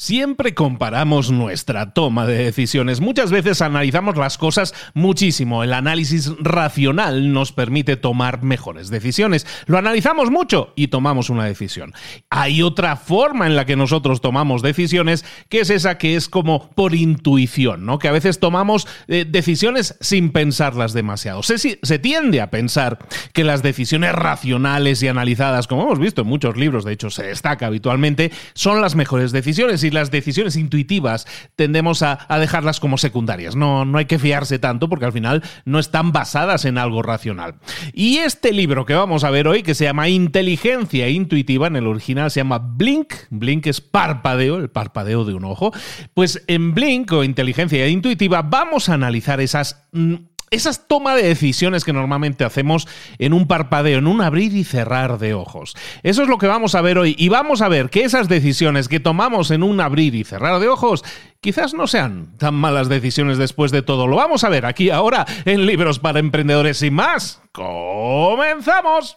Siempre comparamos nuestra toma de decisiones. Muchas veces analizamos las cosas muchísimo. El análisis racional nos permite tomar mejores decisiones. Lo analizamos mucho y tomamos una decisión. Hay otra forma en la que nosotros tomamos decisiones, que es esa que es como por intuición, ¿no? Que a veces tomamos eh, decisiones sin pensarlas demasiado. Se, se tiende a pensar que las decisiones racionales y analizadas, como hemos visto en muchos libros, de hecho se destaca habitualmente, son las mejores decisiones las decisiones intuitivas tendemos a, dejarlas como secundarias. No, no hay que fiarse tanto porque al final no están basadas en algo racional. Y este libro que vamos a ver hoy, que se llama Inteligencia Intuitiva, en el original se llama Blink, Blink es parpadeo, el parpadeo de un ojo, pues en Blink o Inteligencia Intuitiva vamos a analizar esas mm, esas toma de decisiones que normalmente hacemos en un parpadeo, en un abrir y cerrar de ojos. Eso es lo que vamos a ver hoy y vamos a ver que esas decisiones que tomamos en un abrir y cerrar de ojos quizás no sean tan malas decisiones después de todo. Lo vamos a ver aquí ahora en Libros para Emprendedores y más. ¡Comenzamos!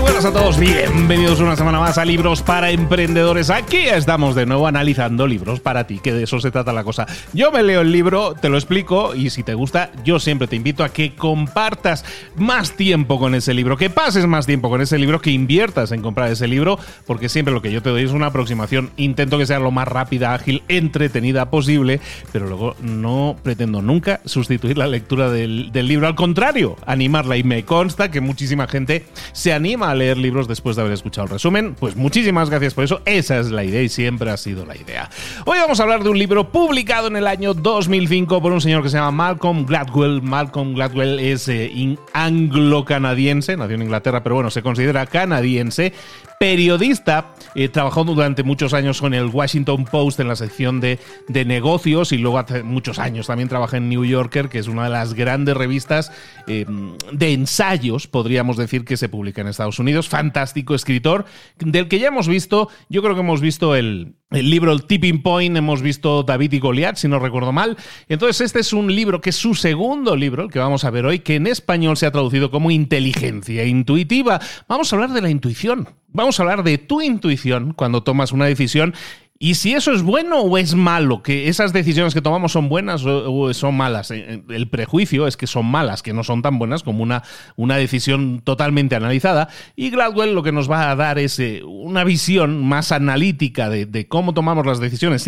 Buenas a todos, bienvenidos una semana más a Libros para Emprendedores. Aquí estamos de nuevo analizando libros para ti, que de eso se trata la cosa. Yo me leo el libro, te lo explico y si te gusta, yo siempre te invito a que compartas más tiempo con ese libro, que pases más tiempo con ese libro, que inviertas en comprar ese libro, porque siempre lo que yo te doy es una aproximación. Intento que sea lo más rápida, ágil, entretenida posible, pero luego no pretendo nunca sustituir la lectura del libro. Al contrario, animarla y me consta que muchísima gente se anima a leer libros después de haber escuchado el resumen. Pues muchísimas gracias por eso. Esa es la idea y siempre ha sido la idea. Hoy vamos a hablar de un libro publicado en el año 2005 por un señor que se llama Malcolm Gladwell. Malcolm Gladwell es eh, anglo-canadiense, nació en Inglaterra, pero bueno, se considera canadiense, periodista, eh, trabajó durante muchos años con el Washington Post en la sección de, de, negocios y luego hace muchos años también trabaja en New Yorker, que es una de las grandes revistas eh, de ensayos, podríamos decir, que se publica en Estados Unidos. Fantástico escritor, del que ya hemos visto, yo creo que hemos visto el, el libro El Tipping Point, hemos visto David y Goliat, si no recuerdo mal. Entonces, este es un libro que es su segundo libro, el que vamos a ver hoy, que en español se ha traducido como Inteligencia Intuitiva. Vamos a hablar de la intuición. A hablar de tu intuición cuando tomas una decisión y si eso es bueno o es malo, que esas decisiones que tomamos son buenas o, son malas. Eh, eh, el prejuicio es que son malas, que no son tan buenas como una, una decisión totalmente analizada. Y Gladwell lo que nos va a dar es eh, una visión más analítica de, cómo tomamos las decisiones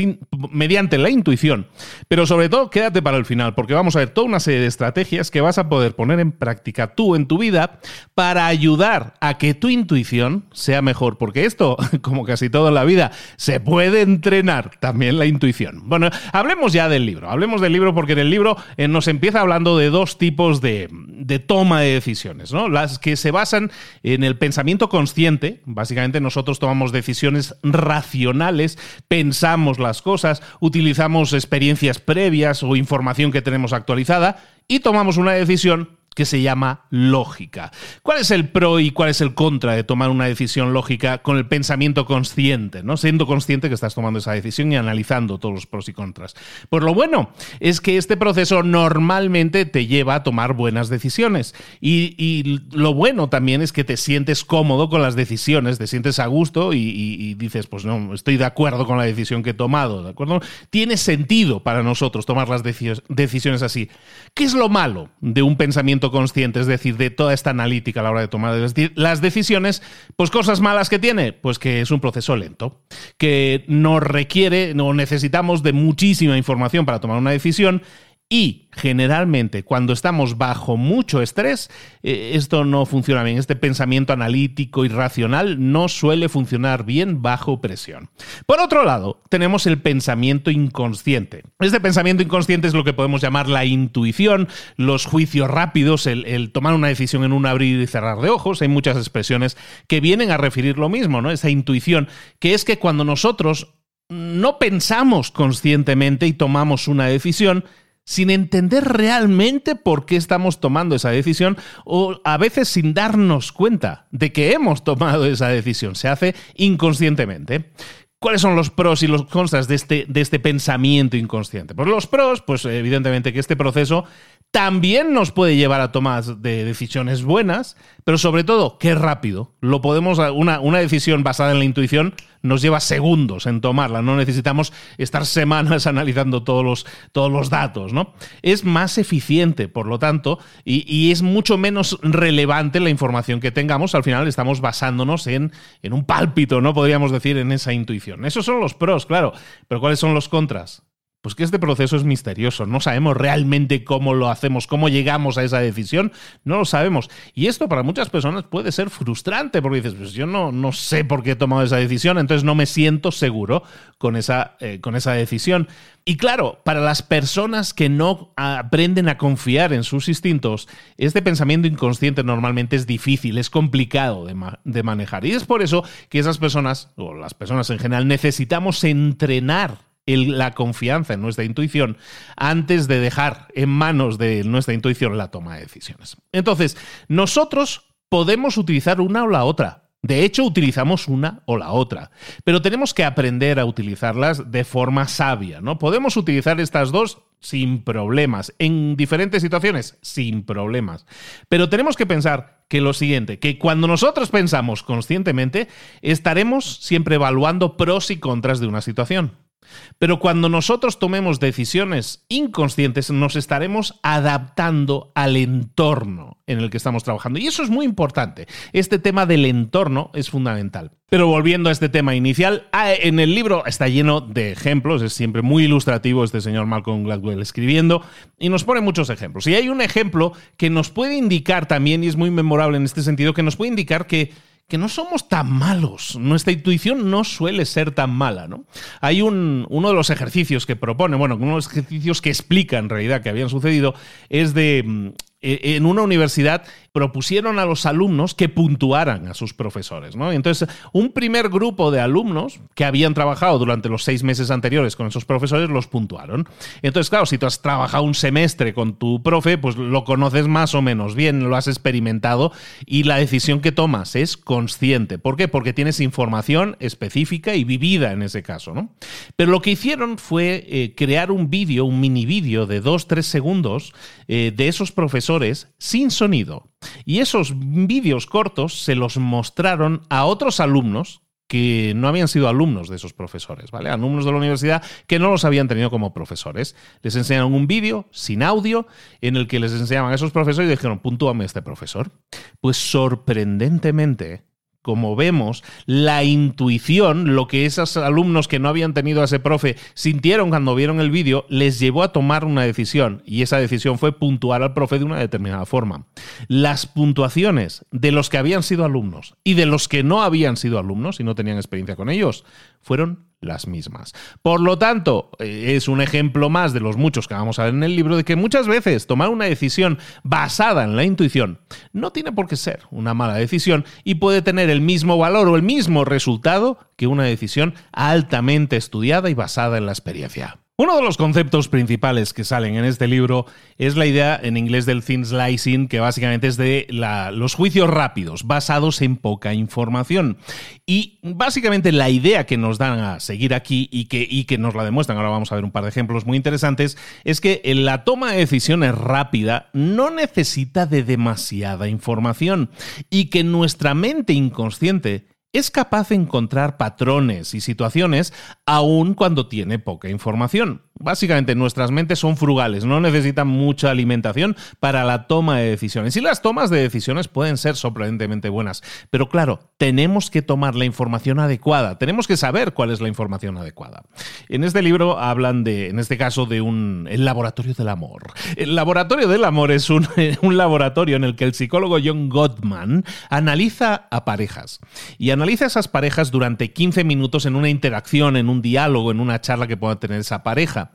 mediante la intuición. Pero sobre todo, quédate para el final, porque vamos a ver toda una serie de estrategias que vas a poder poner en práctica tú en tu vida para ayudar a que tu intuición sea mejor. Porque esto, como casi todo en la vida, se puede entrenar también la intuición. Bueno, hablemos ya del libro. Hablemos del libro porque en el libro eh, nos empieza hablando de dos tipos de, de, toma de decisiones, ¿no? Las que se basan en el pensamiento consciente. Básicamente nosotros tomamos decisiones racionales, pensamos las cosas, utilizamos experiencias previas o información que tenemos actualizada y tomamos una decisión que se llama lógica. ¿Cuál es el pro y cuál es el contra de tomar una decisión lógica con el pensamiento consciente, ¿no? Siendo consciente que estás tomando esa decisión y analizando todos los pros y contras. Pues lo bueno es que este proceso normalmente te lleva a tomar buenas decisiones. Y, lo bueno también es que te sientes cómodo con las decisiones, te sientes a gusto y, dices, pues no, estoy de acuerdo con la decisión que he tomado, ¿de acuerdo? Tiene sentido para nosotros tomar las decisiones así. ¿Qué es lo malo de un pensamiento consciente, es decir, de toda esta analítica a la hora de tomar las decisiones, pues cosas malas que tiene, pues que es un proceso lento, que no requiere, no necesitamos de muchísima información para tomar una decisión y generalmente cuando estamos bajo mucho estrés, eh, esto no funciona bien. Este pensamiento analítico y racional no suele funcionar bien bajo presión. Por otro lado, tenemos el pensamiento inconsciente. Este pensamiento inconsciente es lo que podemos llamar la intuición, los juicios rápidos, el, el tomar una decisión en un abrir y cerrar de ojos. Hay muchas expresiones que vienen a referir lo mismo, ¿no? Esa intuición, que es que cuando nosotros no pensamos conscientemente y tomamos una decisión, sin entender realmente por qué estamos tomando esa decisión o a veces sin darnos cuenta de que hemos tomado esa decisión. Se hace inconscientemente. ¿Cuáles son los pros y los contras de este, de este pensamiento inconsciente? Pues los pros, pues evidentemente que este proceso también nos puede llevar a tomar de decisiones buenas, pero sobre todo, qué rápido. Lo podemos, una, decisión basada en la intuición nos lleva segundos en tomarla, no necesitamos estar semanas analizando todos los, datos, ¿no? Es más eficiente, por lo tanto, y, y, es mucho menos relevante la información que tengamos. Al final estamos basándonos en, en un pálpito, ¿no? Podríamos decir, en esa intuición. Esos son los pros, claro, pero ¿cuáles son los contras? Pues que este proceso es misterioso, no sabemos realmente cómo lo hacemos, cómo llegamos a esa decisión, no lo sabemos. Y esto para muchas personas puede ser frustrante porque dices, pues yo no, no sé por qué he tomado esa decisión, entonces no me siento seguro con esa, eh, con esa decisión. Y claro, para las personas que no aprenden a confiar en sus instintos, este pensamiento inconsciente normalmente es difícil, es complicado de, de manejar. Y es por eso que esas personas, o las personas en general, necesitamos entrenar la confianza en nuestra intuición antes de dejar en manos de nuestra intuición la toma de decisiones. Entonces, nosotros podemos utilizar una o la otra. De hecho, utilizamos una o la otra, pero tenemos que aprender a utilizarlas de forma sabia, ¿no? Podemos utilizar estas dos sin problemas, en diferentes situaciones, sin problemas. Pero tenemos que pensar que lo siguiente, que cuando nosotros pensamos conscientemente, estaremos siempre evaluando pros y contras de una situación. Pero cuando nosotros tomemos decisiones inconscientes, nos estaremos adaptando al entorno en el que estamos trabajando. Y eso es muy importante. Este tema del entorno es fundamental. Pero volviendo a este tema inicial, ah, en el libro está lleno de ejemplos, es siempre muy ilustrativo este señor Malcolm Gladwell escribiendo, y nos pone muchos ejemplos. Y hay un ejemplo que nos puede indicar también, y es muy memorable en este sentido, que nos puede indicar que que no somos tan malos. Nuestra intuición no suele ser tan mala, ¿no? Hay un, uno de los ejercicios que propone, bueno, uno de los ejercicios que explica en realidad que habían sucedido, es de mm, en una universidad propusieron a los alumnos que puntuaran a sus profesores. ¿no? Entonces, un primer grupo de alumnos que habían trabajado durante los seis meses anteriores con esos profesores los puntuaron. Entonces, claro, si tú has trabajado un semestre con tu profe, pues lo conoces más o menos bien, lo has experimentado y la decisión que tomas es consciente. ¿Por qué? Porque tienes información específica y vivida en ese caso. ¿no? Pero lo que hicieron fue eh, crear un vídeo, un mini vídeo de dos, tres segundos eh, de esos profesores sin sonido. Y esos vídeos cortos se los mostraron a otros alumnos que no habían sido alumnos de esos profesores, ¿vale? Alumnos de la universidad que no los habían tenido como profesores. Les enseñaron un vídeo sin audio en el que les enseñaban a esos profesores y dijeron, puntúame este profesor. Pues sorprendentemente, como vemos, la intuición, lo que esos alumnos que no habían tenido a ese profe sintieron cuando vieron el vídeo, les llevó a tomar una decisión y esa decisión fue puntuar al profe de una determinada forma. Las puntuaciones de los que habían sido alumnos y de los que no habían sido alumnos y no tenían experiencia con ellos fueron las mismas. Por lo tanto, eh, es un ejemplo más de los muchos que vamos a ver en el libro de que muchas veces tomar una decisión basada en la intuición no tiene por qué ser una mala decisión y puede tener el mismo valor o el mismo resultado que una decisión altamente estudiada y basada en la experiencia. Uno de los conceptos principales que salen en este libro es la idea en inglés del thin slicing, que básicamente es de los juicios rápidos, basados en poca información. Y básicamente la idea que nos dan a seguir aquí y que, y que nos la demuestran, ahora vamos a ver un par de ejemplos muy interesantes, es que la toma de decisiones rápida no necesita de demasiada información y que nuestra mente inconsciente es capaz de encontrar patrones y situaciones aun cuando tiene poca información. Básicamente nuestras mentes son frugales, no necesitan mucha alimentación para la toma de decisiones. Y las tomas de decisiones pueden ser sorprendentemente buenas. Pero claro, tenemos que tomar la información adecuada, tenemos que saber cuál es la información adecuada. En este libro hablan de, en este caso, de un laboratorio del amor. El laboratorio del amor es un, un laboratorio en el que el psicólogo John Gottman analiza a parejas. Y analiza esas parejas durante 15 minutos en una interacción, en un diálogo, en una charla que pueda tener esa pareja.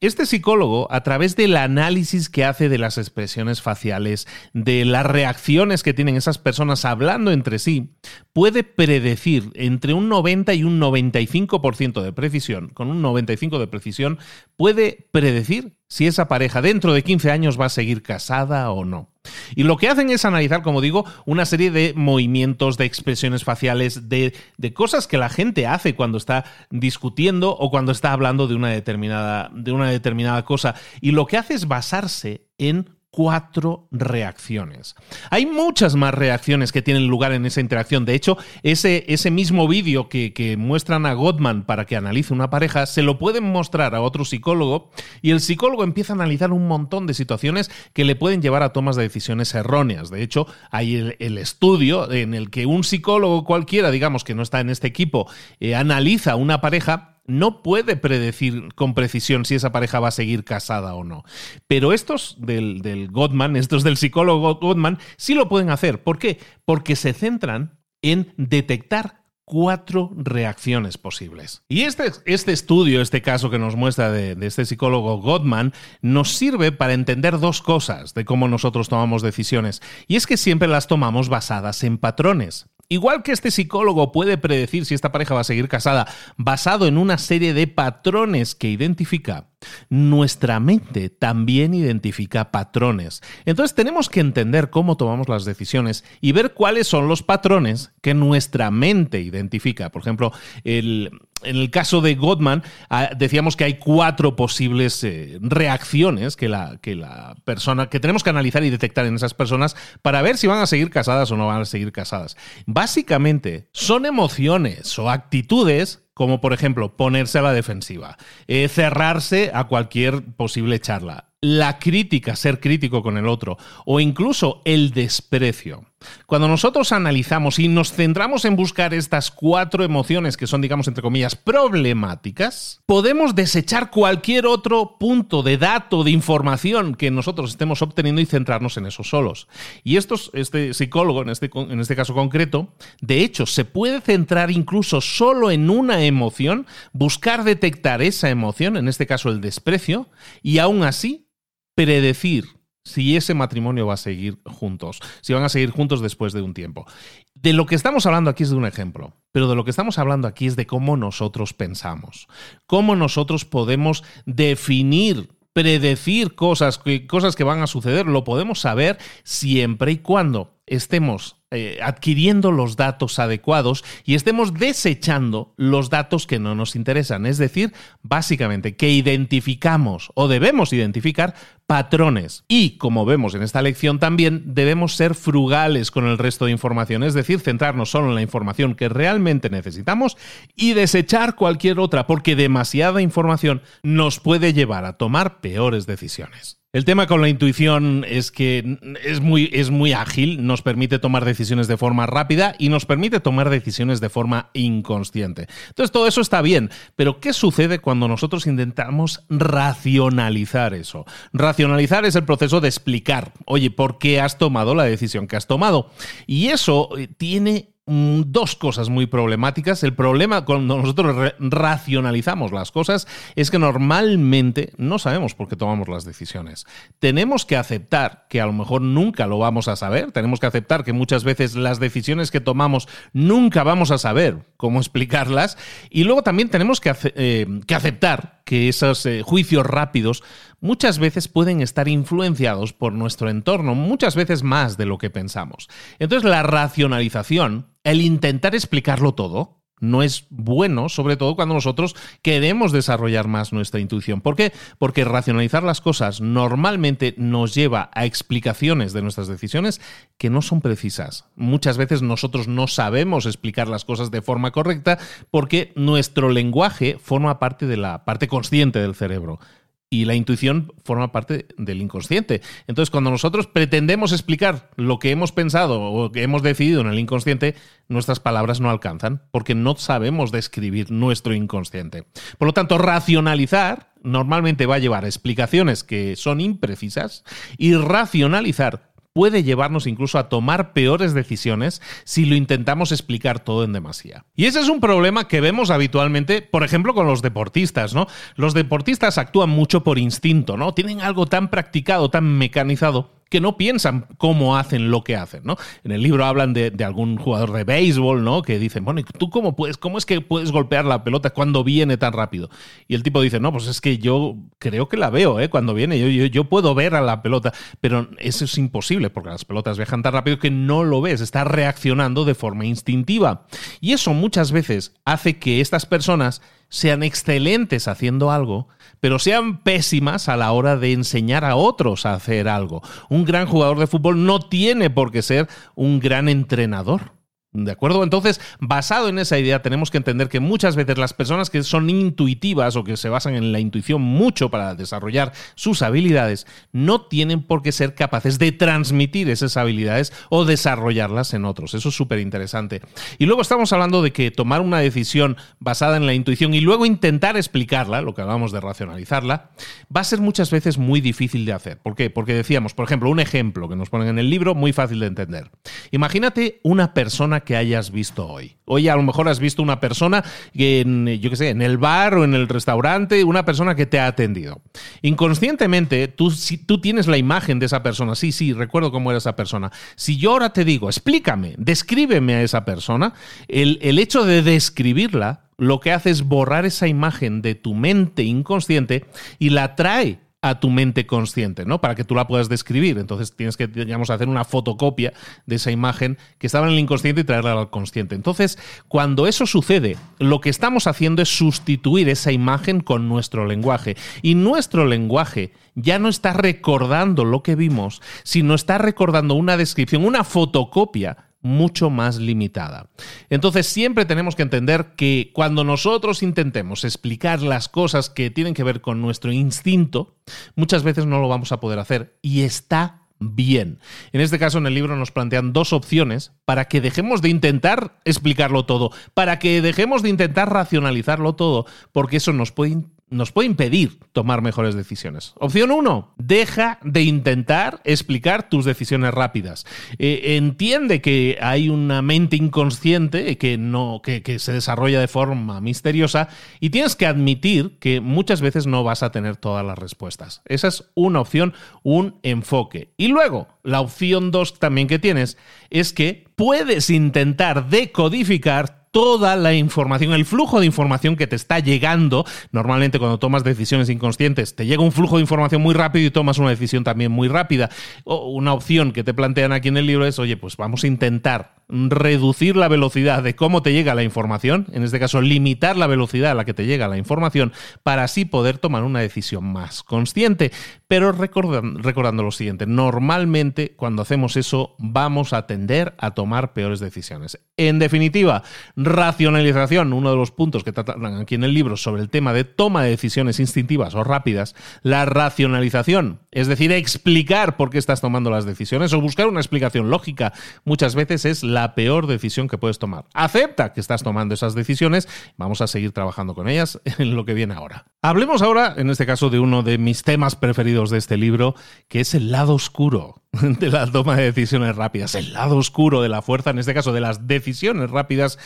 Este psicólogo, a través del análisis que hace de las expresiones faciales, de las reacciones que tienen esas personas hablando entre sí, puede predecir entre un 90 y un 95% de precisión, con un 95% de precisión, puede predecir si esa pareja dentro de 15 años va a seguir casada o no. Y lo que hacen es analizar, como digo, una serie de movimientos, de expresiones faciales, de, de, cosas que la gente hace cuando está discutiendo o cuando está hablando de una determinada, de una determinada cosa. Y lo que hace es basarse en cuatro reacciones. Hay muchas más reacciones que tienen lugar en esa interacción. De hecho, ese, ese mismo vídeo que, muestran a Gottman para que analice una pareja, se lo pueden mostrar a otro psicólogo y el psicólogo empieza a analizar un montón de situaciones que le pueden llevar a tomas de decisiones erróneas. De hecho, hay el, estudio en el que un psicólogo cualquiera, digamos que no está en este equipo, eh, analiza una pareja no puede predecir con precisión si esa pareja va a seguir casada o no. Pero estos del, del Gottman, estos del psicólogo Gottman, sí lo pueden hacer. ¿Por qué? Porque se centran en detectar cuatro reacciones posibles. Y este, este, estudio, este caso que nos muestra de, de, este psicólogo Gottman, nos sirve para entender dos cosas de cómo nosotros tomamos decisiones. Y es que siempre las tomamos basadas en patrones. Igual que este psicólogo puede predecir si esta pareja va a seguir casada basado en una serie de patrones que identifica, nuestra mente también identifica patrones. Entonces tenemos que entender cómo tomamos las decisiones y ver cuáles son los patrones que nuestra mente identifica. Por ejemplo, el, en el caso de Gottman, ah, decíamos que hay cuatro posibles eh, reacciones que la, que la persona, que tenemos que analizar y detectar en esas personas para ver si van a seguir casadas o no van a seguir casadas. Básicamente, son emociones o actitudes como por ejemplo ponerse a la defensiva, eh, cerrarse a cualquier posible charla, la crítica, ser crítico con el otro, o incluso el desprecio. Cuando nosotros analizamos y nos centramos en buscar estas cuatro emociones que son, digamos, entre comillas, problemáticas, podemos desechar cualquier otro punto de dato, de información que nosotros estemos obteniendo y centrarnos en eso solos. Y estos, este psicólogo, en este, en este caso concreto, de hecho, se puede centrar incluso solo en una emoción, buscar detectar esa emoción, en este caso el desprecio, y aún así predecir si ese matrimonio va a seguir juntos, si van a seguir juntos después de un tiempo. De lo que estamos hablando aquí es de un ejemplo, pero de lo que estamos hablando aquí es de cómo nosotros pensamos, cómo nosotros podemos definir predecir cosas, cosas que van a suceder, lo podemos saber siempre y cuando estemos eh, adquiriendo los datos adecuados y estemos desechando los datos que no nos interesan. Es decir, básicamente que identificamos o debemos identificar patrones. Y como vemos en esta lección también, debemos ser frugales con el resto de información, es decir, centrarnos solo en la información que realmente necesitamos y desechar cualquier otra, porque demasiada información nos puede llevar a tomar peores decisiones. El tema con la intuición es que es muy, es muy ágil, nos permite tomar decisiones de forma rápida y nos permite tomar decisiones de forma inconsciente. Entonces todo eso está bien, pero ¿qué sucede cuando nosotros intentamos racionalizar eso? Racionalizar es el proceso de explicar, oye, ¿por qué has tomado la decisión que has tomado? Y eso eh, tiene dos cosas muy problemáticas. El problema cuando nosotros racionalizamos las cosas es que normalmente no sabemos por qué tomamos las decisiones. Tenemos que aceptar que a lo mejor nunca lo vamos a saber, tenemos que aceptar que muchas veces las decisiones que tomamos nunca vamos a saber cómo explicarlas y luego también tenemos que, eh, aceptar que esos eh, juicios rápidos muchas veces pueden estar influenciados por nuestro entorno, muchas veces más de lo que pensamos. Entonces la racionalización, el intentar explicarlo todo, no es bueno, sobre todo cuando nosotros queremos desarrollar más nuestra intuición. ¿Por qué? Porque racionalizar las cosas normalmente nos lleva a explicaciones de nuestras decisiones que no son precisas. Muchas veces nosotros no sabemos explicar las cosas de forma correcta porque nuestro lenguaje forma parte de la parte consciente del cerebro y la intuición forma parte del inconsciente. Entonces, cuando nosotros pretendemos explicar lo que hemos pensado o que hemos decidido en el inconsciente, nuestras palabras no alcanzan, porque no sabemos describir nuestro inconsciente. Por lo tanto, racionalizar normalmente va a llevar explicaciones que son imprecisas y racionalizar puede llevarnos incluso a tomar peores decisiones si lo intentamos explicar todo en demasía. Y ese es un problema que vemos habitualmente, por ejemplo, con los deportistas, ¿no? Los deportistas actúan mucho por instinto, ¿no? Tienen algo tan practicado, tan mecanizado que no piensan cómo hacen lo que hacen, ¿no? En el libro hablan de, algún jugador de béisbol, ¿no? Que dicen, bueno, ¿tú cómo puedes, cómo es que puedes golpear la pelota cuando viene tan rápido? Y el tipo dice, no, pues es que yo creo que la veo, ¿eh? Cuando viene, yo, yo, puedo ver a la pelota, pero eso es imposible porque las pelotas viajan tan rápido que no lo ves, está reaccionando de forma instintiva. Y eso muchas veces hace que estas personas sean excelentes haciendo algo, pero sean pésimas a la hora de enseñar a otros a hacer algo. Un gran jugador de fútbol no tiene por qué ser un gran entrenador. ¿De acuerdo? Entonces, basado en esa idea, tenemos que entender que muchas veces las personas que son intuitivas o que se basan en la intuición mucho para desarrollar sus habilidades, no tienen por qué ser capaces de transmitir esas habilidades o desarrollarlas en otros. Eso es súper interesante. Y luego estamos hablando de que tomar una decisión basada en la intuición y luego intentar explicarla, lo que hablamos de racionalizarla, va a ser muchas veces muy difícil de hacer. ¿Por qué? Porque decíamos, por ejemplo, un ejemplo que nos ponen en el libro, muy fácil de entender. Imagínate una persona que hayas visto hoy. Hoy a lo mejor has visto una persona en, yo qué sé, en el bar o en el restaurante, una persona que te ha atendido. Inconscientemente, tú, si tú tienes la imagen de esa persona, sí, sí, recuerdo cómo era esa persona. Si yo ahora te digo, explícame, descríbeme a esa persona, el, el hecho de describirla lo que hace es borrar esa imagen de tu mente inconsciente y la trae a tu mente consciente, ¿no? Para que tú la puedas describir. Entonces tienes que, digamos, hacer una fotocopia de esa imagen que estaba en el inconsciente y traerla al consciente. Entonces, cuando eso sucede, lo que estamos haciendo es sustituir esa imagen con nuestro lenguaje. Y nuestro lenguaje ya no está recordando lo que vimos, sino está recordando una descripción, una fotocopia mucho más limitada. Entonces siempre tenemos que entender que cuando nosotros intentemos explicar las cosas que tienen que ver con nuestro instinto, muchas veces no lo vamos a poder hacer y está bien. En este caso, en el libro nos plantean dos opciones para que dejemos de intentar explicarlo todo, para que dejemos de intentar racionalizarlo todo, porque eso nos puede nos puede impedir tomar mejores decisiones. Opción 1, deja de intentar explicar tus decisiones rápidas. Eh, entiende que hay una mente inconsciente que, no, que, se desarrolla de forma misteriosa y tienes que admitir que muchas veces no vas a tener todas las respuestas. Esa es una opción, un enfoque. Y luego, la opción 2 también que tienes es que puedes intentar decodificar toda la información, el flujo de información que te está llegando. Normalmente cuando tomas decisiones inconscientes te llega un flujo de información muy rápido y tomas una decisión también muy rápida. O una opción que te plantean aquí en el libro es, oye, pues vamos a intentar reducir la velocidad de cómo te llega la información, en este caso limitar la velocidad a la que te llega la información, para así poder tomar una decisión más consciente. Pero recordando, lo siguiente, normalmente cuando hacemos eso vamos a tender a tomar peores decisiones. En definitiva, racionalización, uno de los puntos que tratan aquí en el libro sobre el tema de toma de decisiones instintivas o rápidas, la racionalización, es decir, explicar por qué estás tomando las decisiones o buscar una explicación lógica, muchas veces es la peor decisión que puedes tomar. Acepta que estás tomando esas decisiones, vamos a seguir trabajando con ellas en lo que viene ahora. Hablemos ahora, en este caso, de uno de mis temas preferidos de este libro, que es el lado oscuro de la toma de decisiones rápidas, el lado oscuro de la fuerza, en este caso de las decisiones rápidas,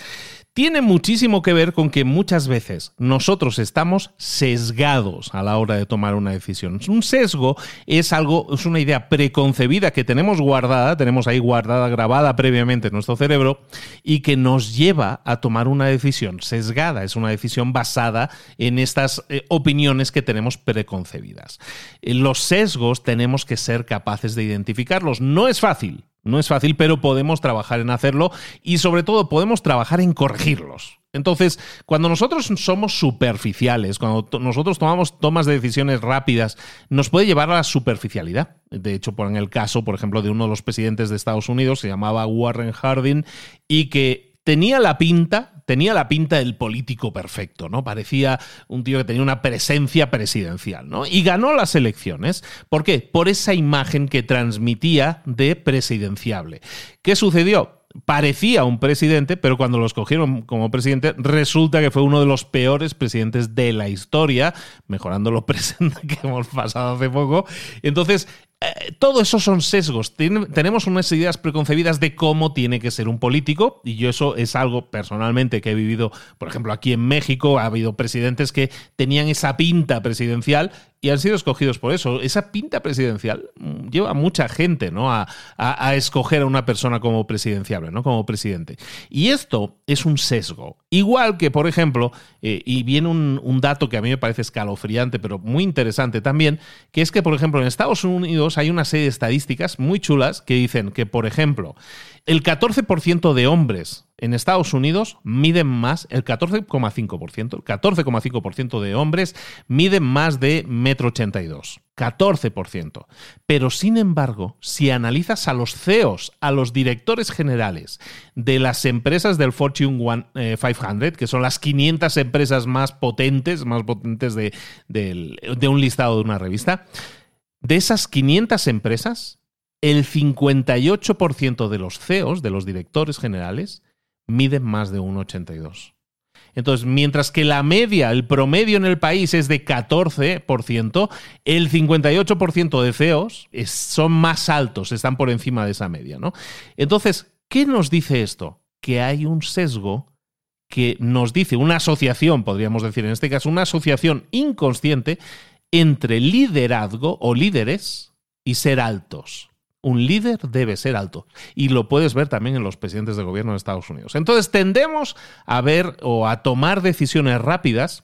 tiene muchísimo que ver con que muchas veces nosotros estamos sesgados a la hora de tomar una decisión. Un sesgo es algo, es una idea preconcebida que tenemos guardada, tenemos ahí guardada, grabada previamente en nuestro cerebro y que nos lleva a tomar una decisión sesgada. Es una decisión basada en estas eh, opiniones que tenemos preconcebidas. Eh, los sesgos tenemos que ser capaces de identificarlos. No es fácil, no es fácil, pero podemos trabajar en hacerlo y sobre todo podemos trabajar en corregirlos. Entonces, cuando nosotros somos superficiales, cuando nosotros tomamos tomas de decisiones rápidas, nos puede llevar a la superficialidad. De hecho, por en el caso, por ejemplo, de uno de los presidentes de Estados Unidos, se llamaba Warren Harding, y que tenía la pinta, tenía la pinta del político perfecto, ¿no? Parecía un tío que tenía una presencia presidencial, ¿no? Y ganó las elecciones. ¿Por qué? Por esa imagen que transmitía de presidenciable. ¿Qué sucedió? parecía un presidente, pero cuando lo escogieron como presidente, resulta que fue uno de los peores presidentes de la historia, mejorando lo presente que hemos pasado hace poco. Entonces, eh, todo eso son sesgos. tenemos unas ideas preconcebidas de cómo tiene que ser un político, y yo eso es algo personalmente que he vivido, por ejemplo, aquí en México ha habido presidentes que tenían esa pinta presidencial y han sido escogidos por eso. Esa pinta presidencial mm, lleva a mucha gente ¿no? a, escoger a una persona como presidenciable, ¿no? como presidente. Y esto es un sesgo. Igual que, por ejemplo, eh, y viene un dato que a mí me parece escalofriante, pero muy interesante también, que es que, por ejemplo, en Estados Unidos hay una serie de estadísticas muy chulas que dicen que, por ejemplo, el 14% de hombres en Estados Unidos miden más, el 14,5%, el 14,5% de hombres miden más de 1,82 14%. Pero sin embargo, si analizas a los CEOs, a los directores generales de las empresas del Fortune 500, eh, que son las 500 empresas más potentes, más potentes de, de un listado de una revista, de esas 500 empresas, el 58% de los CEOs, de los directores generales, miden más de 1,82. Entonces, mientras que la media, el promedio en el país es de 14%, el 58% de CEOs son más altos, están por encima de esa media. ¿no? Entonces, ¿qué nos dice esto? Que hay un sesgo que nos dice una asociación, podríamos decir en este caso, una asociación inconsciente entre liderazgo o líderes y ser altos un líder debe ser alto. Y lo puedes ver también en los presidentes de gobierno de Estados Unidos. Entonces tendemos a ver o a tomar decisiones rápidas,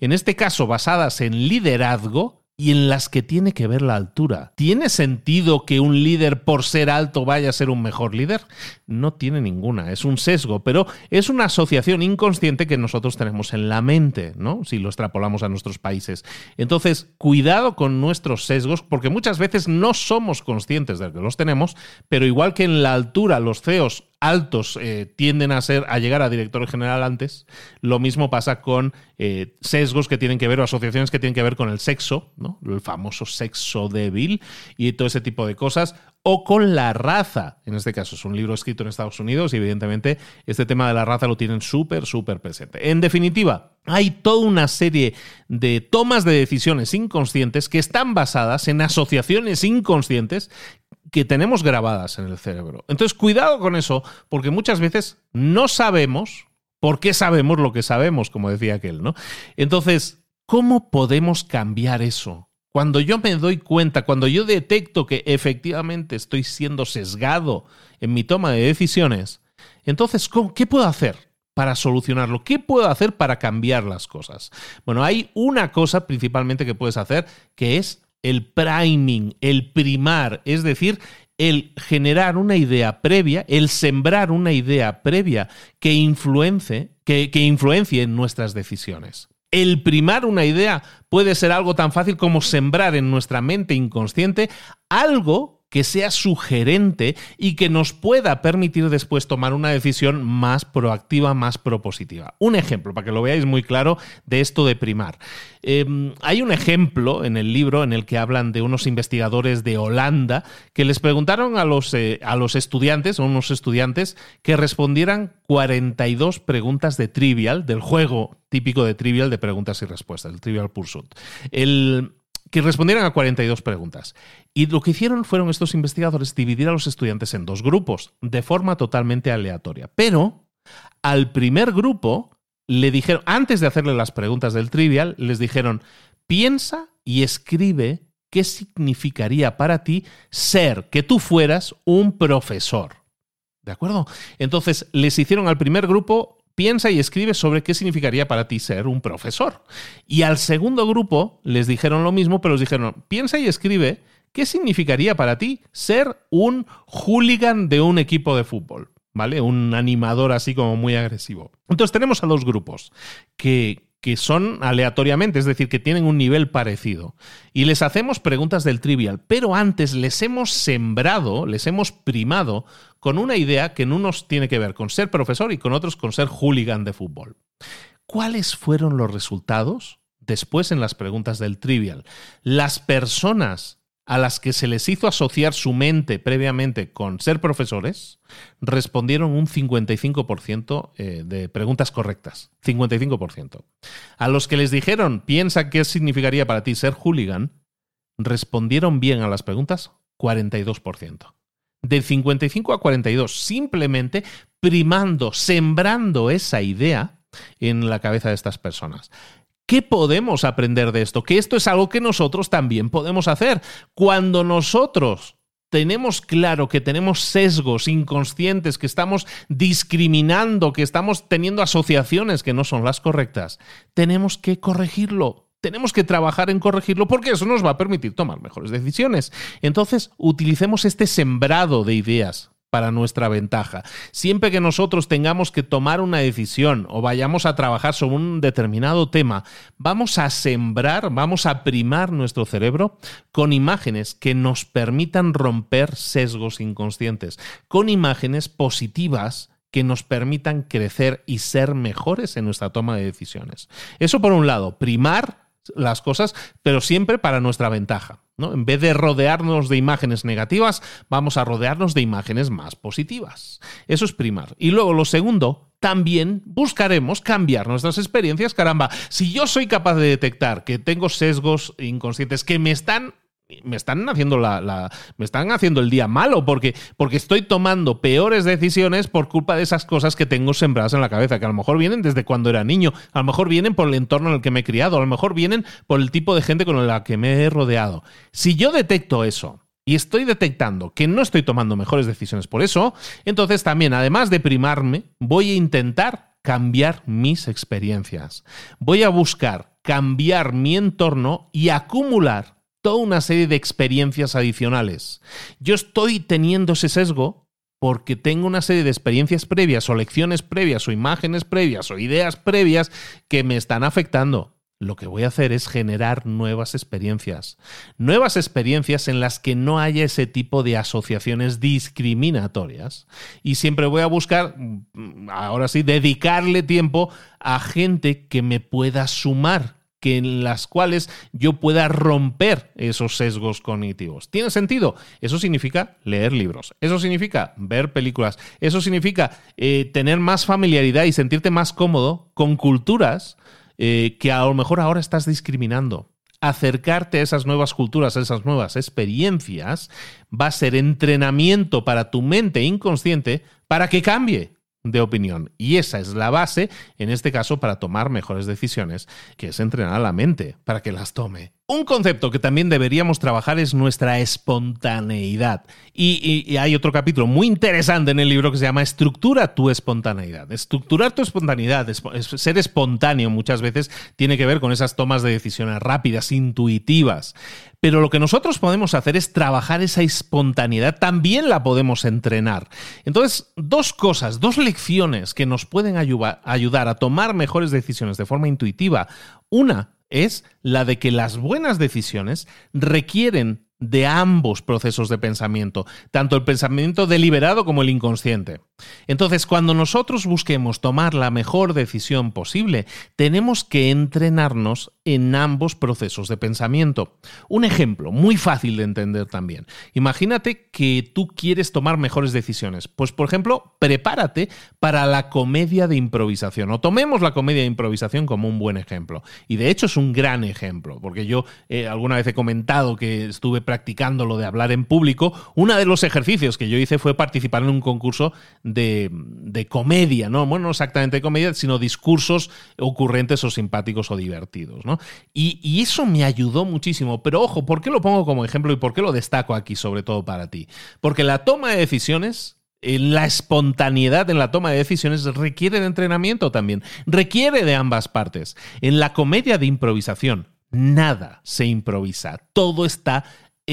en este caso basadas en liderazgo, y en las que tiene que ver la altura. ¿Tiene sentido que un líder por ser alto vaya a ser un mejor líder? No tiene ninguna, es un sesgo, pero es una asociación inconsciente que nosotros tenemos en la mente, ¿no? Si lo extrapolamos a nuestros países. Entonces, cuidado con nuestros sesgos, porque muchas veces no somos conscientes de que los tenemos, pero igual que en la altura los CEOs altos eh, tienden a ser a llegar a director general antes. Lo mismo pasa con eh, sesgos que tienen que ver o asociaciones que tienen que ver con el sexo, ¿no? El famoso sexo débil y todo ese tipo de cosas. O con la raza. En este caso es un libro escrito en Estados Unidos y evidentemente este tema de la raza lo tienen súper, súper presente. En definitiva, hay toda una serie de tomas de decisiones inconscientes que están basadas en asociaciones inconscientes que tenemos grabadas en el cerebro. Entonces, cuidado con eso, porque muchas veces no sabemos por qué sabemos lo que sabemos, como decía aquel, ¿no? Entonces, ¿cómo podemos cambiar eso? Cuando yo me doy cuenta, cuando yo detecto que efectivamente estoy siendo sesgado en mi toma de decisiones, entonces, ¿qué puedo hacer para solucionarlo? ¿Qué puedo hacer para cambiar las cosas? Bueno, hay una cosa principalmente que puedes hacer, que es el priming, el primar, es decir, el generar una idea previa, el sembrar una idea previa que influencie, que, que influencie en nuestras decisiones. El primar una idea puede ser algo tan fácil como sembrar en nuestra mente inconsciente algo que sea sugerente y que nos pueda permitir después tomar una decisión más proactiva, más propositiva. Un ejemplo, para que lo veáis muy claro, de esto de primar. Em, hay un ejemplo en el libro en el que hablan de unos investigadores de Holanda que les preguntaron a los, eh, a los estudiantes, a unos estudiantes, que respondieran 42 preguntas de trivial, del juego típico de trivial de preguntas y respuestas, el trivial pursuit. El, que respondieran a 42 preguntas. Y lo que hicieron fueron estos investigadores dividir a los estudiantes en dos grupos, de forma totalmente aleatoria. Pero al primer grupo le dijeron, antes de hacerle las preguntas del trivial, les dijeron, piensa y escribe qué significaría para ti ser, que tú fueras un profesor. ¿De acuerdo? Entonces les hicieron al primer grupo piensa y escribe sobre qué significaría para ti ser un profesor. Y al segundo grupo les dijeron lo mismo, pero les dijeron, piensa y escribe qué significaría para ti ser un hooligan de un equipo de fútbol. ¿Vale? Un animador así como muy agresivo. Entonces tenemos a dos grupos que que son aleatoriamente, es decir, que tienen un nivel parecido. Y les hacemos preguntas del trivial, pero antes les hemos sembrado, les hemos primado con una idea que en unos tiene que ver con ser profesor y con otros con ser hooligan de fútbol. ¿Cuáles fueron los resultados? Después en las preguntas del trivial. Las personas a las que se les hizo asociar su mente previamente con ser profesores, respondieron un 55% eh, de preguntas correctas. 55%. A los que les dijeron, piensa qué significaría para ti ser hooligan, respondieron bien a las preguntas 42%. De 55 a 42, simplemente primando, sembrando esa idea en la cabeza de estas personas. ¿Qué podemos aprender de esto? Que esto es algo que nosotros también podemos hacer. Cuando nosotros tenemos claro que tenemos sesgos inconscientes, que estamos discriminando, que estamos teniendo asociaciones que no son las correctas, tenemos que corregirlo. Tenemos que trabajar en corregirlo porque eso nos va a permitir tomar mejores decisiones. Entonces, utilicemos este sembrado de ideas para nuestra ventaja. Siempre que nosotros tengamos que tomar una decisión o vayamos a trabajar sobre un determinado tema, vamos a sembrar, vamos a primar nuestro cerebro con imágenes que nos permitan romper sesgos inconscientes, con imágenes positivas que nos permitan crecer y ser mejores en nuestra toma de decisiones. Eso por un lado, primar las cosas, pero siempre para nuestra ventaja. ¿no? En vez de rodearnos de imágenes negativas, vamos a rodearnos de imágenes más positivas. Eso es primar. Y luego lo segundo, también buscaremos cambiar nuestras experiencias. Caramba, si yo soy capaz de detectar que tengo sesgos inconscientes que me están me están haciendo la, me están haciendo el día malo porque, porque estoy tomando peores decisiones por culpa de esas cosas que tengo sembradas en la cabeza, que a lo mejor vienen desde cuando era niño, a lo mejor vienen por el entorno en el que me he criado, a lo mejor vienen por el tipo de gente con la que me he rodeado. Si yo detecto eso y estoy detectando que no estoy tomando mejores decisiones por eso, entonces también, además de primarme, voy a intentar cambiar mis experiencias. Voy a buscar cambiar mi entorno y acumular toda una serie de experiencias adicionales. Yo estoy teniendo ese sesgo porque tengo una serie de experiencias previas o lecciones previas o imágenes previas o ideas previas que me están afectando. lo que voy a hacer es generar nuevas experiencias. Nuevas experiencias en las que no haya ese tipo de asociaciones discriminatorias. Y siempre voy a buscar, mm, ahora sí, dedicarle tiempo a gente que me pueda sumar, que en las cuales yo pueda romper esos sesgos cognitivos. ¿Tiene sentido? Eso significa leer libros, eso significa ver películas, eso significa eh, tener más familiaridad y sentirte más cómodo con culturas eh, que a lo mejor ahora estás discriminando. Acercarte a esas nuevas culturas, a esas nuevas experiencias, va a ser entrenamiento para tu mente inconsciente para que cambie de opinión. Y esa es la base, en este caso, para tomar mejores decisiones, que es entrenar a la mente para que las tome un concepto que también deberíamos trabajar es nuestra espontaneidad. Y, hay otro capítulo muy interesante en el libro que se llama Estructura tu espontaneidad. Estructurar tu espontaneidad, ser espontáneo muchas veces tiene que ver con esas tomas de decisiones rápidas, intuitivas. Pero lo que nosotros podemos hacer es trabajar esa espontaneidad, también la podemos entrenar. Entonces, dos cosas, dos lecciones que nos pueden ayudar a tomar mejores decisiones de forma intuitiva. Una, es la de que las buenas decisiones requieren de ambos procesos de pensamiento, tanto el pensamiento deliberado como el inconsciente. Entonces, cuando nosotros busquemos tomar la mejor decisión posible, tenemos que entrenarnos en ambos procesos de pensamiento. Un ejemplo muy fácil de entender también. Imagínate que tú quieres tomar mejores decisiones. Pues, por ejemplo, prepárate para la comedia de improvisación. O tomemos la comedia de improvisación como un buen ejemplo. Y de hecho es un gran ejemplo, porque yo eh, alguna vez he comentado que estuve practicando lo de hablar en público. Uno de los ejercicios que yo hice fue participar en un concurso de, comedia, ¿no? Bueno, no exactamente de comedia, sino discursos ocurrentes o simpáticos o divertidos, ¿no? Y, y eso me ayudó muchísimo. Pero ojo, ¿por qué lo pongo como ejemplo y por qué lo destaco aquí, sobre todo para ti? Porque la toma de decisiones la espontaneidad en la toma de decisiones requiere de entrenamiento también, requiere de ambas partes. En la comedia de improvisación, nada se improvisa, todo está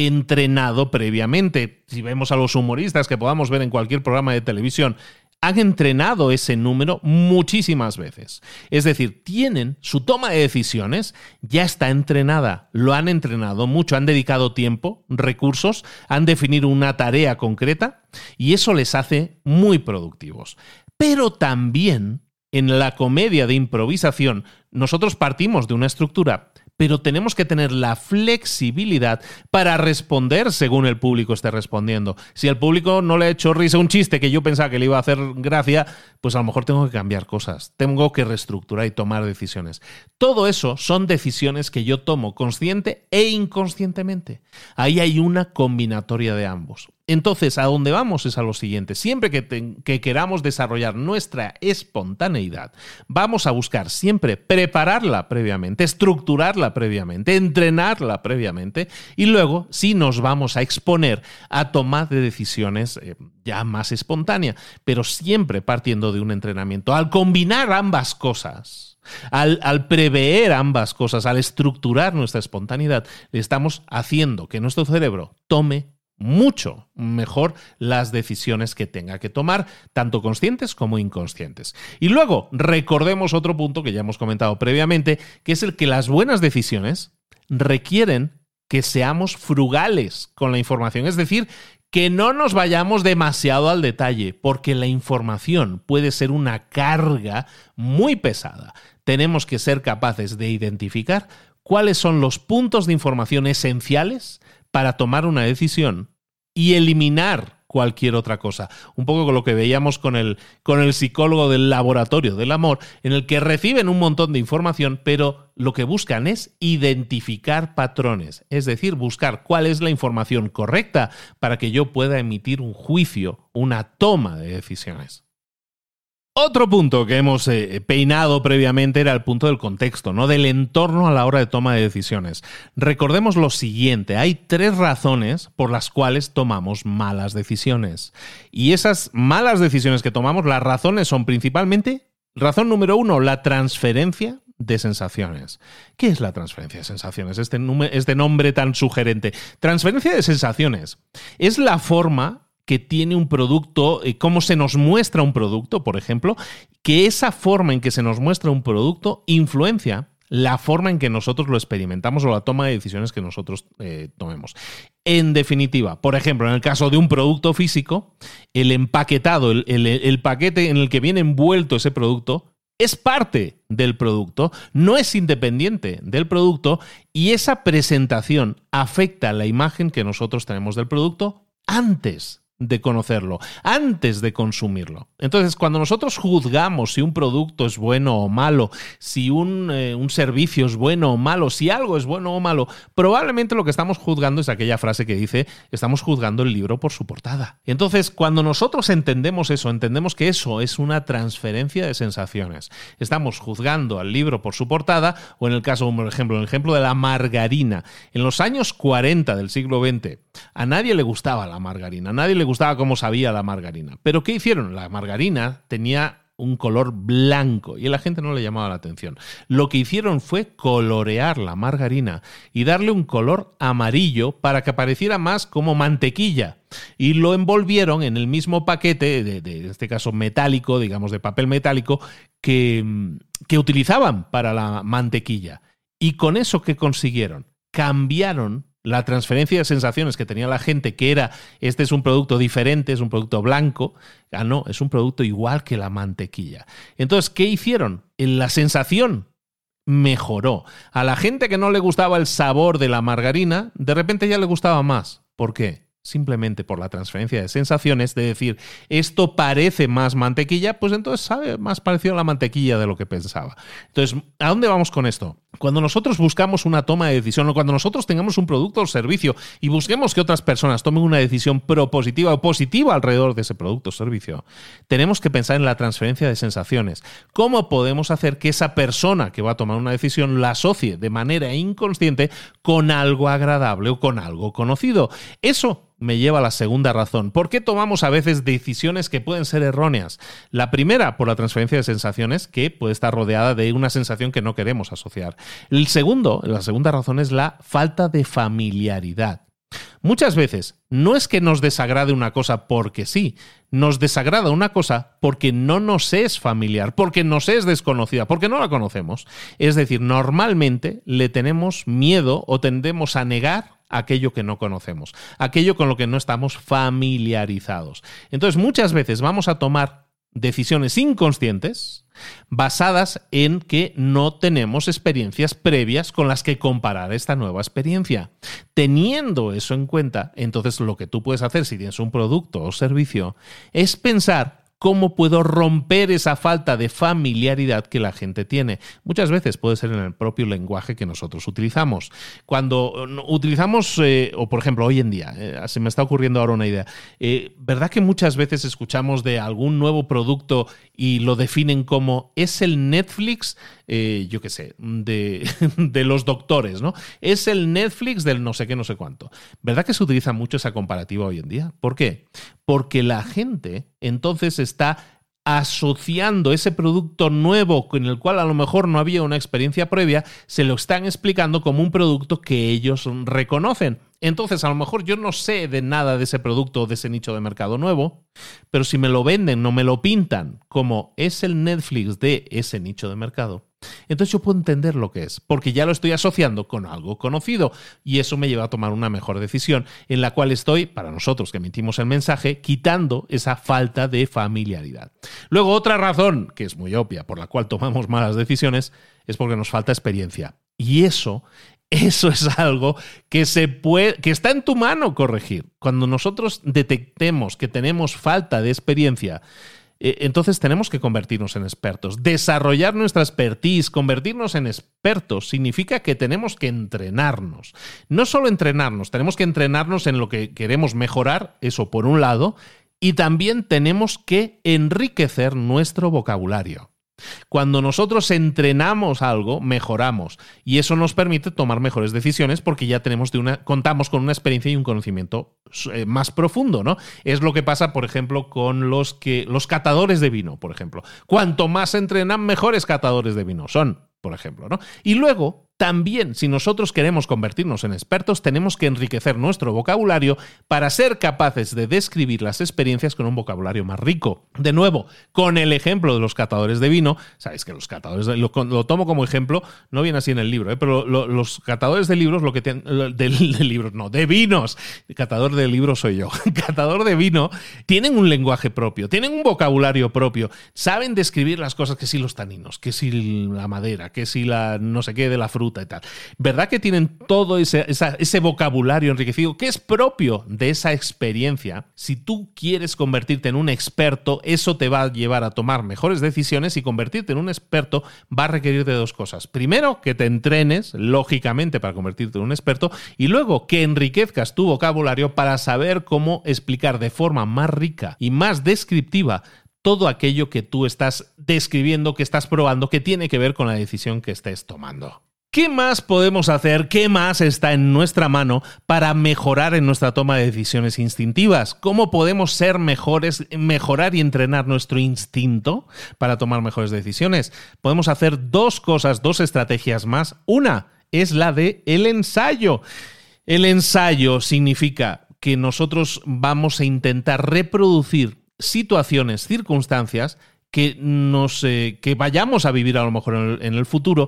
entrenado previamente. Si vemos a los humoristas que podamos ver en cualquier programa de televisión, han entrenado ese número muchísimas veces. Es decir, tienen su toma de decisiones, ya está entrenada, lo han entrenado mucho, han dedicado tiempo, recursos, han definido una tarea concreta y eso les hace muy productivos. Pero también en la comedia de improvisación, nosotros partimos de una estructura pero tenemos que tener la flexibilidad para responder según el público esté respondiendo. Si al público no le ha hecho risa un chiste que yo pensaba que le iba a hacer gracia, pues a lo mejor tengo que cambiar cosas, tengo que reestructurar y tomar decisiones. Todo eso son decisiones que yo tomo consciente e inconscientemente. Ahí hay una combinatoria de ambos. Entonces, a dónde vamos es a lo siguiente. Siempre que, queramos desarrollar nuestra espontaneidad, vamos a buscar siempre prepararla previamente, estructurarla previamente, entrenarla previamente y luego sí nos vamos a exponer a tomar de decisiones eh, ya más espontánea, pero siempre partiendo de un entrenamiento. Al combinar ambas cosas, al, al, prever ambas cosas, al estructurar nuestra espontaneidad, le estamos haciendo que nuestro cerebro tome mucho mejor las decisiones que tenga que tomar, tanto conscientes como inconscientes. Y luego, recordemos otro punto que ya hemos comentado previamente, que es el que las buenas decisiones requieren que seamos frugales con la información, es decir, que no nos vayamos demasiado al detalle, porque la información puede ser una carga muy pesada. Tenemos que ser capaces de identificar cuáles son los puntos de información esenciales para tomar una decisión y eliminar cualquier otra cosa. Un poco con lo que veíamos con el, con el psicólogo del laboratorio del amor, en el que reciben un montón de información, pero lo que buscan es identificar patrones, es decir, buscar cuál es la información correcta para que yo pueda emitir un juicio, una toma de decisiones. Otro punto que hemos eh, peinado previamente era el punto del contexto, ¿no? Del entorno a la hora de toma de decisiones. Recordemos lo siguiente, hay tres razones por las cuales tomamos malas decisiones. Y esas malas decisiones que tomamos, las razones son principalmente, razón número uno, la transferencia de sensaciones. ¿Qué es la transferencia de sensaciones? Este, este nombre tan sugerente. Transferencia de sensaciones es la forma que tiene un producto, eh, cómo se nos muestra un producto, por ejemplo, que esa forma en que se nos muestra un producto influencia la forma en que nosotros lo experimentamos o la toma de decisiones que nosotros eh, tomemos. En definitiva, por ejemplo, en el caso de un producto físico, el empaquetado, el paquete en el que viene envuelto ese producto, es parte del producto, no es independiente del producto y esa presentación afecta la imagen que nosotros tenemos del producto antes de conocerlo, antes de consumirlo. Entonces, cuando nosotros juzgamos si un producto es bueno o malo, si un, eh, un, servicio es bueno o malo, si algo es bueno o malo, probablemente lo que estamos juzgando es aquella frase que dice, estamos juzgando el libro por su portada. Entonces, cuando nosotros entendemos eso, entendemos que eso es una transferencia de sensaciones. Estamos juzgando al libro por su portada, o en el caso, por ejemplo, el ejemplo de la margarina. En los años 40 del siglo XX, a nadie le gustaba la margarina, a nadie le gustaba cómo sabía la margarina. Pero ¿qué hicieron? La margarina tenía un color blanco y a la gente no le llamaba la atención. Lo que hicieron fue colorear la margarina y darle un color amarillo para que pareciera más como mantequilla. Y lo envolvieron en el mismo paquete, de, en este caso metálico, digamos de papel metálico, que, que utilizaban para la mantequilla. Y con eso que consiguieron, cambiaron la transferencia de sensaciones que tenía la gente, que era, este es un producto diferente, es un producto blanco, ah, no, es un producto igual que la mantequilla. Entonces, ¿qué hicieron? La sensación mejoró. A la gente que no le gustaba el sabor de la margarina, de repente ya le gustaba más. ¿Por qué? Simplemente por la transferencia de sensaciones, de decir, esto parece más mantequilla, pues entonces sabe más parecido a la mantequilla de lo que pensaba. Entonces, ¿a dónde vamos con esto? Cuando nosotros buscamos una toma de decisión o cuando nosotros tengamos un producto o servicio y busquemos que otras personas tomen una decisión propositiva o positiva alrededor de ese producto o servicio, tenemos que pensar en la transferencia de sensaciones. ¿Cómo podemos hacer que esa persona que va a tomar una decisión la asocie de manera inconsciente con algo agradable o con algo conocido? Eso me lleva a la segunda razón. ¿Por qué tomamos a veces decisiones que pueden ser erróneas? La primera, por la transferencia de sensaciones, que puede estar rodeada de una sensación que no queremos asociar. El segundo, la segunda razón es la falta de familiaridad. Muchas veces no es que nos desagrade una cosa porque sí, nos desagrada una cosa porque no nos es familiar, porque nos es desconocida, porque no la conocemos. Es decir, normalmente le tenemos miedo o tendemos a negar aquello que no conocemos, aquello con lo que no estamos familiarizados. Entonces muchas veces vamos a tomar decisiones inconscientes basadas en que no tenemos experiencias previas con las que comparar esta nueva experiencia. Teniendo eso en cuenta, entonces lo que tú puedes hacer si tienes un producto o servicio es pensar ¿Cómo puedo romper esa falta de familiaridad que la gente tiene? Muchas veces puede ser en el propio lenguaje que nosotros utilizamos. Cuando utilizamos, eh, o por ejemplo, hoy en día, eh, se me está ocurriendo ahora una idea, eh, ¿verdad que muchas veces escuchamos de algún nuevo producto y lo definen como es el Netflix, yo qué sé, de, de los doctores, ¿no? Es el Netflix del no sé qué, no sé cuánto. ¿Verdad que se utiliza mucho esa comparativa hoy en día? ¿Por qué? Porque la gente entonces está asociando ese producto nuevo con el cual a lo mejor no había una experiencia previa, se lo están explicando como un producto que ellos reconocen. Entonces, a lo mejor yo no sé de nada de ese producto o de ese nicho de mercado nuevo, pero si me lo venden, no me lo pintan como es el Netflix de ese nicho de mercado, entonces yo puedo entender lo que es, porque ya lo estoy asociando con algo conocido y eso me lleva a tomar una mejor decisión en la cual estoy, para nosotros que emitimos el mensaje, quitando esa falta de familiaridad. Luego, otra razón, que es muy obvia, por la cual tomamos malas decisiones, es porque nos falta experiencia. Y eso eso es algo que se puede que está en tu mano corregir. Cuando nosotros detectemos que tenemos falta de experiencia, entonces tenemos que convertirnos en expertos. Desarrollar nuestra expertise, convertirnos en expertos, significa que tenemos que entrenarnos. No solo entrenarnos, tenemos que entrenarnos en lo que queremos mejorar, eso por un lado, y también tenemos que enriquecer nuestro vocabulario. Cuando nosotros entrenamos algo, mejoramos y eso nos permite tomar mejores decisiones porque ya tenemos de una, contamos con una experiencia y un conocimiento eh, más profundo, ¿no? Es lo que pasa, por ejemplo, con los que los catadores de vino, por ejemplo. Cuanto más entrenan, mejores catadores de vino son, por ejemplo, ¿no? Y luego también, si nosotros queremos convertirnos en expertos, tenemos que enriquecer nuestro vocabulario para ser capaces de describir las experiencias con un vocabulario más rico. De nuevo, con el ejemplo de los catadores de vino, sabéis que los catadores, de, lo, tomo como ejemplo, no viene así en el libro, ¿eh? pero los catadores de libros, lo que tienen, de, libros, no, de vinos, catador de libros soy yo, catador de vino, tienen un lenguaje propio, tienen un vocabulario propio, saben describir las cosas que si los taninos, que si la madera, que si la no sé qué de la fruta, ¿Verdad que tienen todo ese, ese vocabulario enriquecido que es propio de esa experiencia? Si tú quieres convertirte en un experto, eso te va a llevar a tomar mejores decisiones y convertirte en un experto va a requerir de dos cosas. Primero, que te entrenes, lógicamente, para convertirte en un experto y luego que enriquezcas tu vocabulario para saber cómo explicar de forma más rica y más descriptiva todo aquello que tú estás describiendo, que estás probando, que tiene que ver con la decisión que estés tomando. ¿Qué más podemos hacer? ¿Qué más está en nuestra mano para mejorar en nuestra toma de decisiones instintivas? ¿Cómo podemos ser mejores, mejorar y entrenar nuestro instinto para tomar mejores decisiones? Podemos hacer dos cosas, dos estrategias más. Una es la de el ensayo. El ensayo significa que nosotros vamos a intentar reproducir situaciones, circunstancias que, nos, eh, que vayamos a vivir a lo mejor en el futuro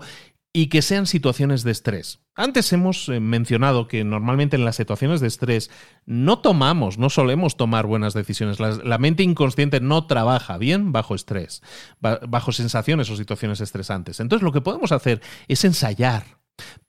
y que sean situaciones de estrés. Antes hemos eh, mencionado que normalmente en las situaciones de estrés no tomamos, no solemos tomar buenas decisiones. La, mente inconsciente no trabaja bien bajo estrés, bajo sensaciones o situaciones estresantes. Entonces lo que podemos hacer es ensayar,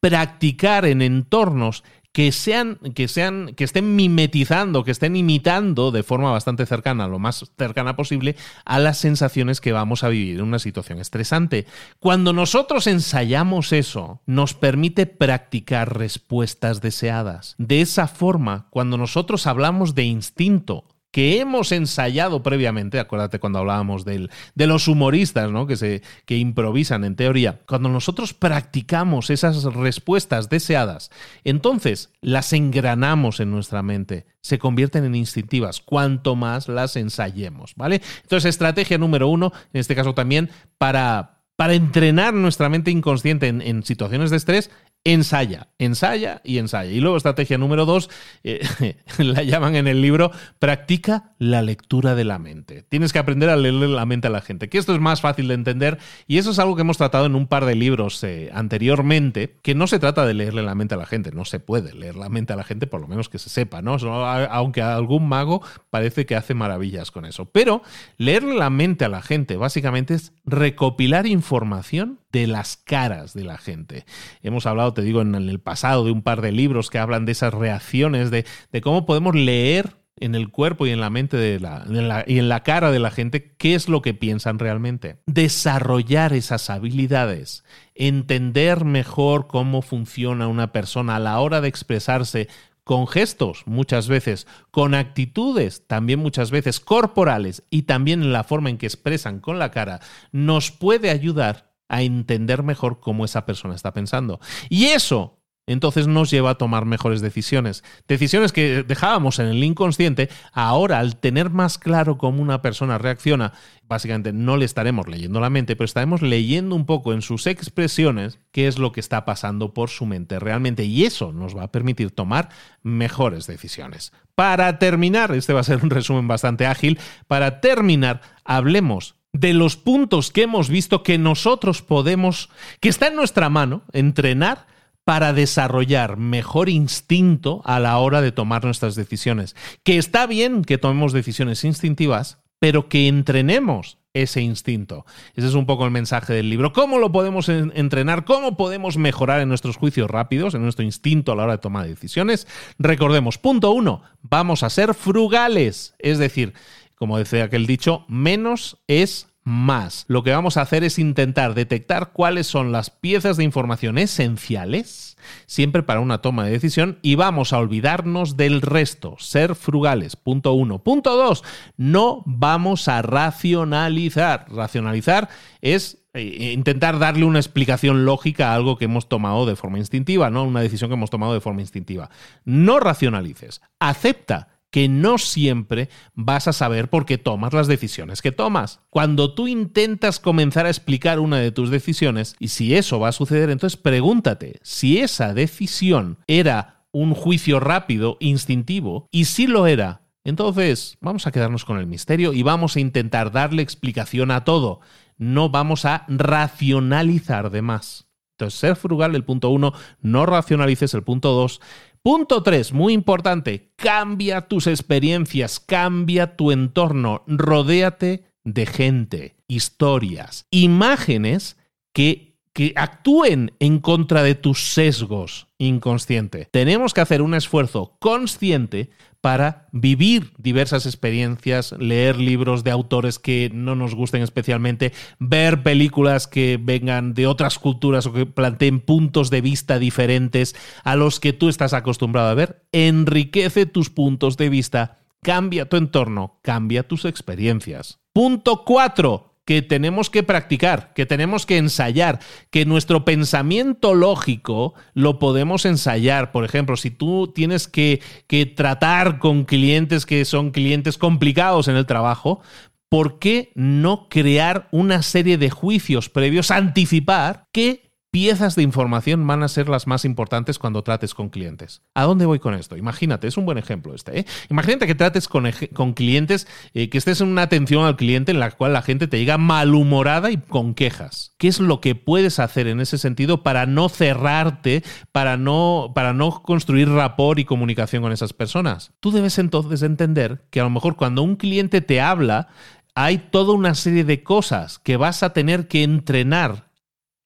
practicar en entornos que sean, que sean, que estén mimetizando, que estén imitando de forma bastante cercana, lo más cercana posible, a las sensaciones que vamos a vivir en una situación estresante. Cuando nosotros ensayamos eso, nos permite practicar respuestas deseadas. De esa forma, cuando nosotros hablamos de instinto, que hemos ensayado previamente, acuérdate cuando hablábamos de los humoristas, ¿no? que, improvisan en teoría, cuando nosotros practicamos esas respuestas deseadas, entonces las engranamos en nuestra mente, se convierten en instintivas, cuanto más las ensayemos, ¿vale? Entonces, estrategia número uno, en este caso también, para, entrenar nuestra mente inconsciente en, en, situaciones de estrés ensaya, ensaya y ensaya. Y luego estrategia número dos, eh, la llaman en el libro, practica la lectura de la mente. Tienes que aprender a leerle la mente a la gente, que esto es más fácil de entender y eso es algo que hemos tratado en un par de libros eh, anteriormente, que no se trata de leerle la mente a la gente, no se puede leer la mente a la gente, por lo menos que se sepa, ¿no? Aunque algún mago parece que hace maravillas con eso. Pero leerle la mente a la gente básicamente es recopilar información de las caras de la gente. Hemos hablado, te digo, en el pasado de un par de libros que hablan de esas reacciones, de, cómo podemos leer en el cuerpo y en la mente de la, y en la cara de la gente qué es lo que piensan realmente. Desarrollar esas habilidades, entender mejor cómo funciona una persona a la hora de expresarse con gestos muchas veces, con actitudes también muchas veces corporales y también en la forma en que expresan con la cara, nos puede ayudar a entender mejor cómo esa persona está pensando. Y eso entonces nos lleva a tomar mejores decisiones. Decisiones que dejábamos en el inconsciente, ahora al tener más claro cómo una persona reacciona, básicamente no le estaremos leyendo la mente, pero estaremos leyendo un poco en sus expresiones qué es lo que está pasando por su mente realmente. Y eso nos va a permitir tomar mejores decisiones. Para terminar, este va a ser un resumen bastante ágil, para terminar, hablemos de los puntos que hemos visto que nosotros podemos, que está en nuestra mano, entrenar para desarrollar mejor instinto a la hora de tomar nuestras decisiones. Que está bien que tomemos decisiones instintivas, pero que entrenemos ese instinto. Ese es un poco el mensaje del libro. ¿Cómo lo podemos entrenar? ¿Cómo podemos mejorar en nuestros juicios rápidos, en nuestro instinto a la hora de tomar decisiones? Recordemos, punto uno, vamos a ser frugales. Es decir, como decía aquel dicho, menos es más. Lo que vamos a hacer es intentar detectar cuáles son las piezas de información esenciales, siempre para una toma de decisión, y vamos a olvidarnos del resto, ser frugales. Punto uno. Punto dos, no vamos a racionalizar. Racionalizar es eh, intentar darle una explicación lógica a algo que hemos tomado de forma instintiva, ¿no? Una decisión que hemos tomado de forma instintiva. No racionalices. Acepta que no siempre vas a saber por qué tomas las decisiones que tomas. Cuando tú intentas comenzar a explicar una de tus decisiones, y si eso va a suceder, entonces pregúntate si esa decisión era un juicio rápido, instintivo, y si lo era, entonces vamos a quedarnos con el misterio y vamos a intentar darle explicación a todo. No vamos a racionalizar de más. Entonces, ser frugal, el punto uno, no racionalices el punto dos. Punto 3, muy importante, cambia tus experiencias, cambia tu entorno, rodéate de gente, historias, imágenes que, que actúen en contra de tus sesgos inconscientes. Tenemos que hacer un esfuerzo consciente para vivir diversas experiencias, leer libros de autores que no nos gusten especialmente, ver películas que vengan de otras culturas o que planteen puntos de vista diferentes a los que tú estás acostumbrado a ver, enriquece tus puntos de vista, cambia tu entorno, cambia tus experiencias. Punto 4 que tenemos que practicar, que tenemos que ensayar, que nuestro pensamiento lógico lo podemos ensayar. Por ejemplo, si tú tienes que, que tratar con clientes que son clientes complicados en el trabajo, ¿por qué no crear una serie de juicios previos, anticipar que piezas de información van a ser las más importantes cuando trates con clientes. ¿A dónde voy con esto? Imagínate, es un buen ejemplo este. ¿eh? Imagínate que trates con, clientes, eh, que estés en una atención al cliente en la cual la gente te llega malhumorada y con quejas. ¿Qué es lo que puedes hacer en ese sentido para no cerrarte, para no, para no construir rapport y comunicación con esas personas? Tú debes entonces entender que a lo mejor cuando un cliente te habla, hay toda una serie de cosas que vas a tener que entrenar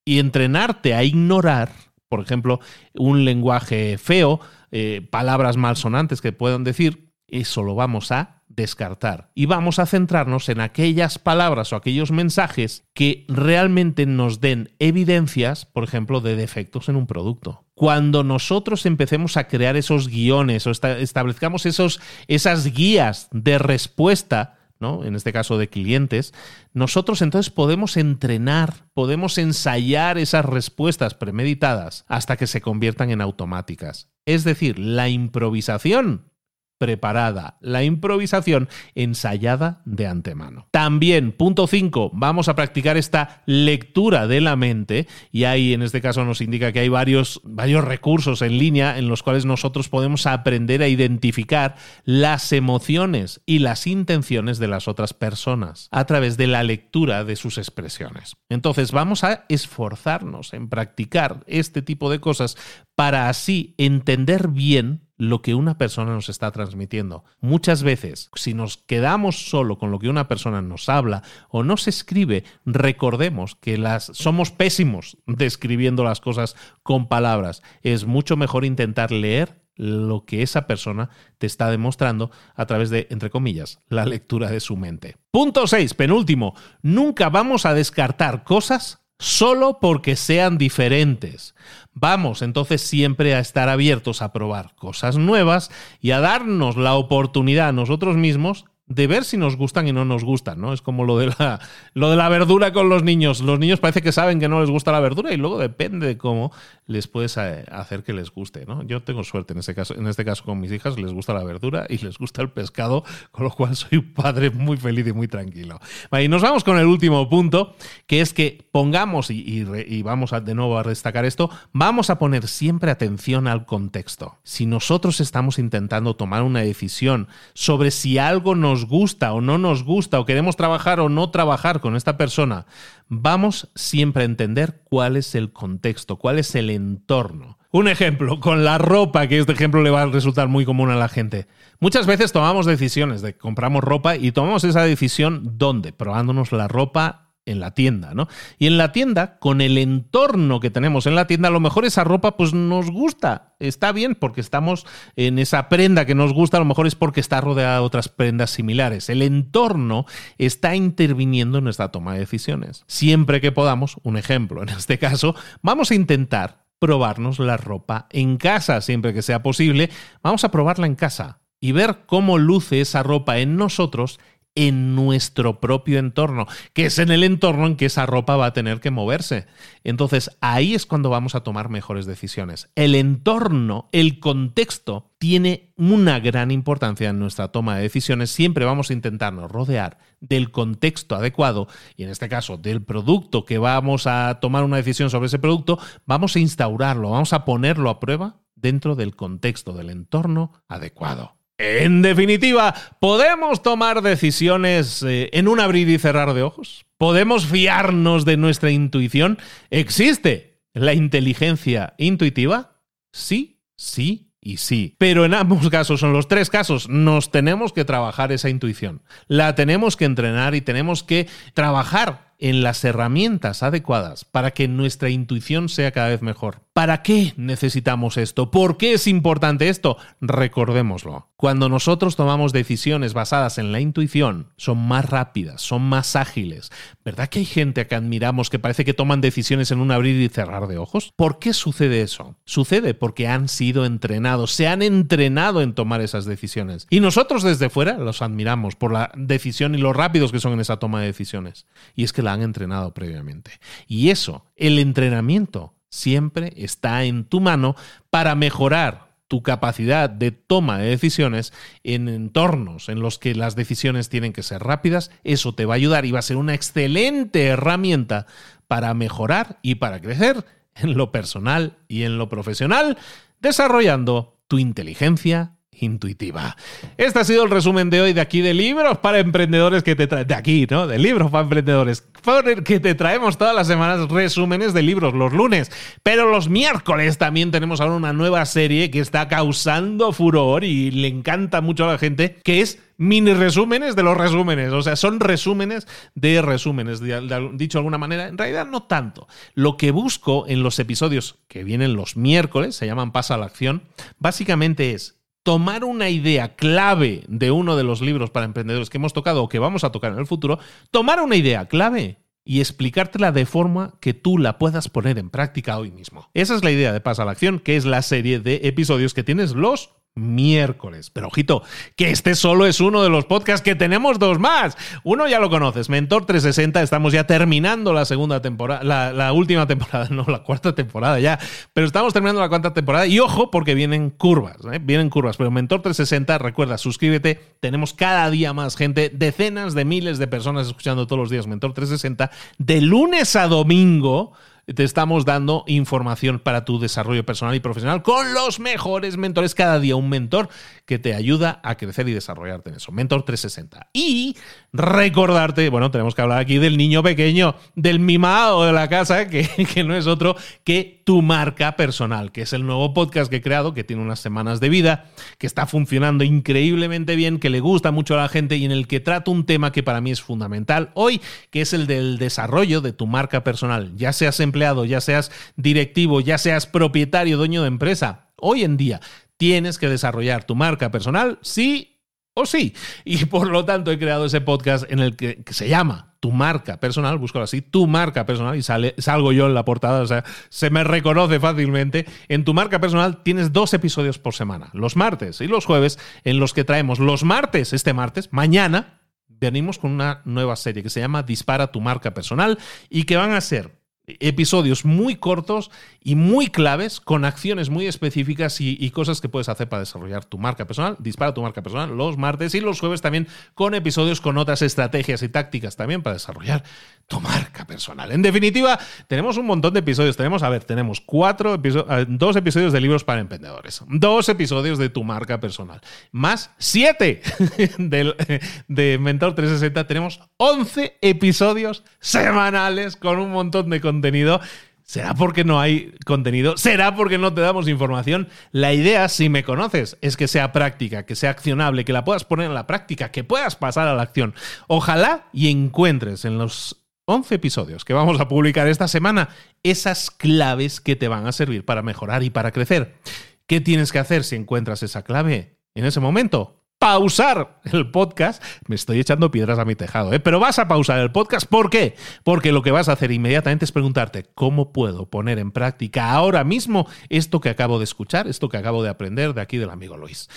y entrenarte a ignorar, por ejemplo, un lenguaje feo, eh, palabras malsonantes que puedan decir, eso lo vamos a descartar. Y vamos a centrarnos en aquellas palabras o aquellos mensajes que realmente nos den evidencias, por ejemplo, de defectos en un producto. Cuando nosotros empecemos a crear esos guiones o establezcamos esos, esas guías de respuesta, en este caso de clientes, nosotros entonces podemos entrenar, podemos ensayar esas respuestas premeditadas hasta que se conviertan en automáticas. Es decir, la improvisación preparada, la improvisación ensayada de antemano. También, punto 5, vamos a practicar esta lectura de la mente y ahí en este caso nos indica que hay varios, varios recursos en línea en los cuales nosotros podemos aprender a identificar las emociones y las intenciones de las otras personas a través de la lectura de sus expresiones. Entonces vamos a esforzarnos en practicar este tipo de cosas para así entender bien lo que una persona nos está transmitiendo. Muchas veces, si nos quedamos solo con lo que una persona nos habla o nos escribe, recordemos que las, somos pésimos describiendo las cosas con palabras. Es mucho mejor intentar leer lo que esa persona te está demostrando a través de, entre comillas, la lectura de su mente. Punto 6, penúltimo. Nunca vamos a descartar cosas solo porque sean diferentes. Vamos entonces siempre a estar abiertos a probar cosas nuevas y a darnos la oportunidad a nosotros mismos de ver si nos gustan y no nos gustan, ¿no? Es como lo de la, lo de la verdura con los niños. Los niños parece que saben que no les gusta la verdura y luego depende de cómo les puedes eh, hacer que les guste, ¿no? Yo tengo suerte en este caso, en este caso con mis hijas, les gusta la verdura y les gusta el pescado, con lo cual soy un padre muy feliz y muy tranquilo. y nos vamos con el último punto, que es que pongamos, y, vamos de nuevo a destacar esto, vamos a poner siempre atención al contexto. Si nosotros estamos intentando tomar una decisión sobre si algo nos gusta o no nos gusta o queremos trabajar o no trabajar con esta persona, vamos siempre a entender cuál es el contexto, cuál es el entorno. Un ejemplo, con la ropa, que este ejemplo le va a resultar muy común a la gente. Muchas veces tomamos decisiones de compramos ropa y tomamos esa decisión ¿dónde? Probándonos la ropa en la tienda, ¿no? Y en la tienda, con el entorno que tenemos en la tienda, a lo mejor esa ropa pues nos gusta, está bien porque estamos en esa prenda que nos gusta, a lo mejor es porque está rodeada de otras prendas similares. El entorno está interviniendo en nuestra toma de decisiones. Siempre que podamos, un ejemplo en este caso, vamos a intentar probarnos la ropa en casa, siempre que sea posible, vamos a probarla en casa y ver cómo luce esa ropa en nosotros en nuestro propio entorno, que es en el entorno en que esa ropa va a tener que moverse. Entonces ahí es cuando vamos a tomar mejores decisiones. El entorno, el contexto, tiene una gran importancia en nuestra toma de decisiones. Siempre vamos a intentarnos rodear del contexto adecuado y en este caso del producto que vamos a tomar una decisión sobre ese producto, vamos a instaurarlo, vamos a ponerlo a prueba dentro del contexto, del entorno adecuado. En definitiva, ¿podemos tomar decisiones eh, en un abrir y cerrar de ojos? ¿Podemos fiarnos de nuestra intuición? ¿Existe la inteligencia intuitiva? Sí, sí y sí. Pero en ambos casos, en los tres casos, nos tenemos que trabajar esa intuición. La tenemos que entrenar y tenemos que trabajar en las herramientas adecuadas para que nuestra intuición sea cada vez mejor. ¿Para qué necesitamos esto? ¿Por qué es importante esto? Recordémoslo. Cuando nosotros tomamos decisiones basadas en la intuición, son más rápidas, son más ágiles. ¿Verdad que hay gente a que admiramos que parece que toman decisiones en un abrir y cerrar de ojos? ¿Por qué sucede eso? Sucede porque han sido entrenados, se han entrenado en tomar esas decisiones. Y nosotros desde fuera los admiramos por la decisión y lo rápidos que son en esa toma de decisiones. Y es que la han entrenado previamente. Y eso, el entrenamiento, siempre está en tu mano para mejorar tu capacidad de toma de decisiones en entornos en los que las decisiones tienen que ser rápidas, eso te va a ayudar y va a ser una excelente herramienta para mejorar y para crecer en lo personal y en lo profesional, desarrollando tu inteligencia intuitiva. Este ha sido el resumen de hoy de aquí de libros para emprendedores que te trae de aquí, ¿no? De libros para emprendedores, que te traemos todas las semanas resúmenes de libros los lunes, pero los miércoles también tenemos ahora una nueva serie que está causando furor y le encanta mucho a la gente, que es mini resúmenes de los resúmenes. O sea, son resúmenes de resúmenes. Dicho de alguna manera, en realidad no tanto. Lo que busco en los episodios que vienen los miércoles, se llaman Pasa a la Acción, básicamente es tomar una idea clave de uno de los libros para emprendedores que hemos tocado o que vamos a tocar en el futuro, tomar una idea clave y explicártela de forma que tú la puedas poner en práctica hoy mismo. Esa es la idea de Pasa a la Acción, que es la serie de episodios que tienes los miércoles. Pero ojito, que este solo es uno de los podcasts que tenemos dos más. Uno ya lo conoces, Mentor 360, estamos ya terminando la segunda temporada, la, última temporada, no, la cuarta temporada ya, pero estamos terminando la cuarta temporada y ojo porque vienen curvas, ¿eh? vienen curvas, pero Mentor 360, recuerda, suscríbete, tenemos cada día más gente, decenas de miles de personas escuchando todos los días Mentor 360, de lunes a domingo te estamos dando información para tu desarrollo personal y profesional con los mejores mentores. Cada día un mentor que te ayuda a crecer y desarrollarte en eso. Mentor 360. Y recordarte, bueno, tenemos que hablar aquí del niño pequeño, del mimado de la casa, que, que no es otro que tu marca personal, que es el nuevo podcast que he creado, que tiene unas semanas de vida, que está funcionando increíblemente bien, que le gusta mucho a la gente y en el que trato un tema que para mí es fundamental hoy, que es el del desarrollo de tu marca personal, ya seas en empleado, ya seas directivo, ya seas propietario, dueño de empresa, hoy en día tienes que desarrollar tu marca personal, sí o sí. Y por lo tanto he creado ese podcast en el que, se llama Tu marca personal, busco así, Tu marca personal, y sale, salgo yo en la portada, o sea, se me reconoce fácilmente. En Tu marca personal tienes dos episodios por semana, los martes y los jueves, en los que traemos los martes, este martes, mañana, venimos con una nueva serie que se llama Dispara tu marca personal y que van a ser episodios muy cortos y muy claves con acciones muy específicas y, cosas que puedes hacer para desarrollar tu marca personal. Dispara tu marca personal los martes y los jueves también con episodios con otras estrategias y tácticas también para desarrollar tu marca personal. En definitiva, tenemos un montón de episodios. Tenemos, a ver, tenemos cuatro episodios, dos episodios de libros para emprendedores, dos episodios de tu marca personal, más siete de Mentor 360. Tenemos 11 episodios semanales con un montón de contenido. ¿Será porque no hay contenido? ¿Será porque no te damos información? La idea, si me conoces, es que sea práctica, que sea accionable, que la puedas poner en la práctica, que puedas pasar a la acción. Ojalá y encuentres en los 11 episodios que vamos a publicar esta semana esas claves que te van a servir para mejorar y para crecer. ¿Qué tienes que hacer si encuentras esa clave en ese momento? Pausar el podcast. Me estoy echando piedras a mi tejado, ¿eh? pero vas a pausar el podcast. ¿Por qué? Porque lo que vas a hacer inmediatamente es preguntarte cómo puedo poner en práctica ahora mismo esto que acabo de escuchar, esto que acabo de aprender de aquí del amigo Luis.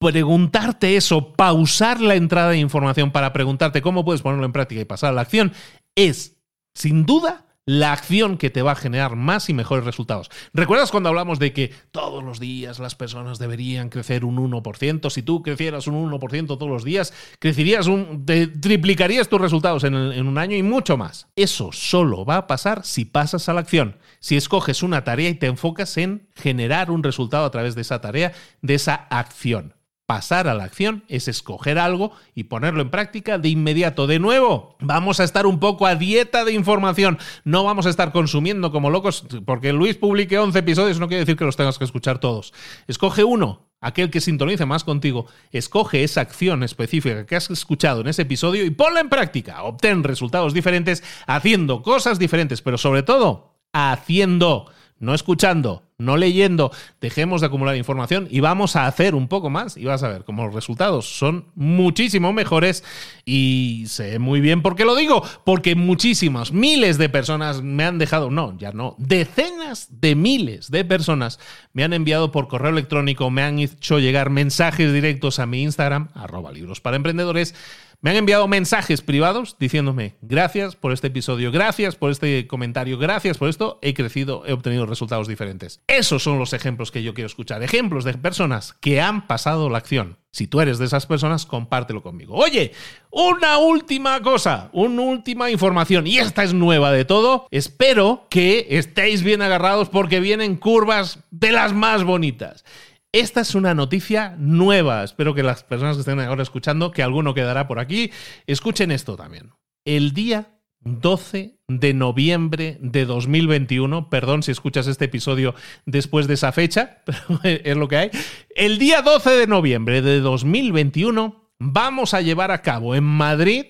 preguntarte eso, pausar la entrada de información para preguntarte cómo puedes ponerlo en práctica y pasar a la acción, es, sin duda, la acción que te va a generar más y mejores resultados. ¿Recuerdas cuando hablamos de que todos los días las personas deberían crecer un 1%? Si tú crecieras un 1% todos los días, crecerías un, triplicarías tus resultados en un año y mucho más. Eso solo va a pasar si pasas a la acción, si escoges una tarea y te enfocas en generar un resultado a través de esa tarea, de esa acción. Pasar a la acción es escoger algo y ponerlo en práctica de inmediato. De nuevo, vamos a estar un poco a dieta de información. No vamos a estar consumiendo como locos, porque Luis publique 11 episodios, no quiere decir que los tengas que escuchar todos. Escoge uno, aquel que sintonice más contigo, escoge esa acción específica que has escuchado en ese episodio y ponla en práctica. Obtén resultados diferentes haciendo cosas diferentes, pero sobre todo, haciendo no escuchando, no leyendo, dejemos de acumular información y vamos a hacer un poco más y vas a ver cómo los resultados son muchísimo mejores y sé muy bien por qué lo digo, porque muchísimas, miles de personas me han dejado, no, ya no, decenas de miles de personas me han enviado por correo electrónico, me han hecho llegar mensajes directos a mi Instagram, arroba libros para emprendedores, me han enviado mensajes privados diciéndome, gracias por este episodio, gracias por este comentario, gracias por esto, he crecido, he obtenido resultados diferentes. Esos son los ejemplos que yo quiero escuchar, ejemplos de personas que han pasado la acción. Si tú eres de esas personas, compártelo conmigo. Oye, una última cosa, una última información, y esta es nueva de todo. Espero que estéis bien agarrados porque vienen curvas de las más bonitas. Esta es una noticia nueva. Espero que las personas que estén ahora escuchando, que alguno quedará por aquí, escuchen esto también. El día 12 de noviembre de 2021, perdón si escuchas este episodio después de esa fecha, pero es lo que hay. El día 12 de noviembre de 2021 vamos a llevar a cabo en Madrid,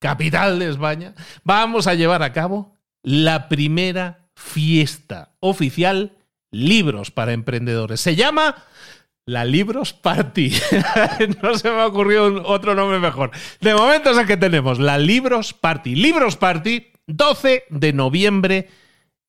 capital de España, vamos a llevar a cabo la primera fiesta oficial libros para emprendedores. Se llama la Libros Party. no se me ha ocurrido otro nombre mejor. De momento es el que tenemos, la Libros Party. Libros Party, 12 de noviembre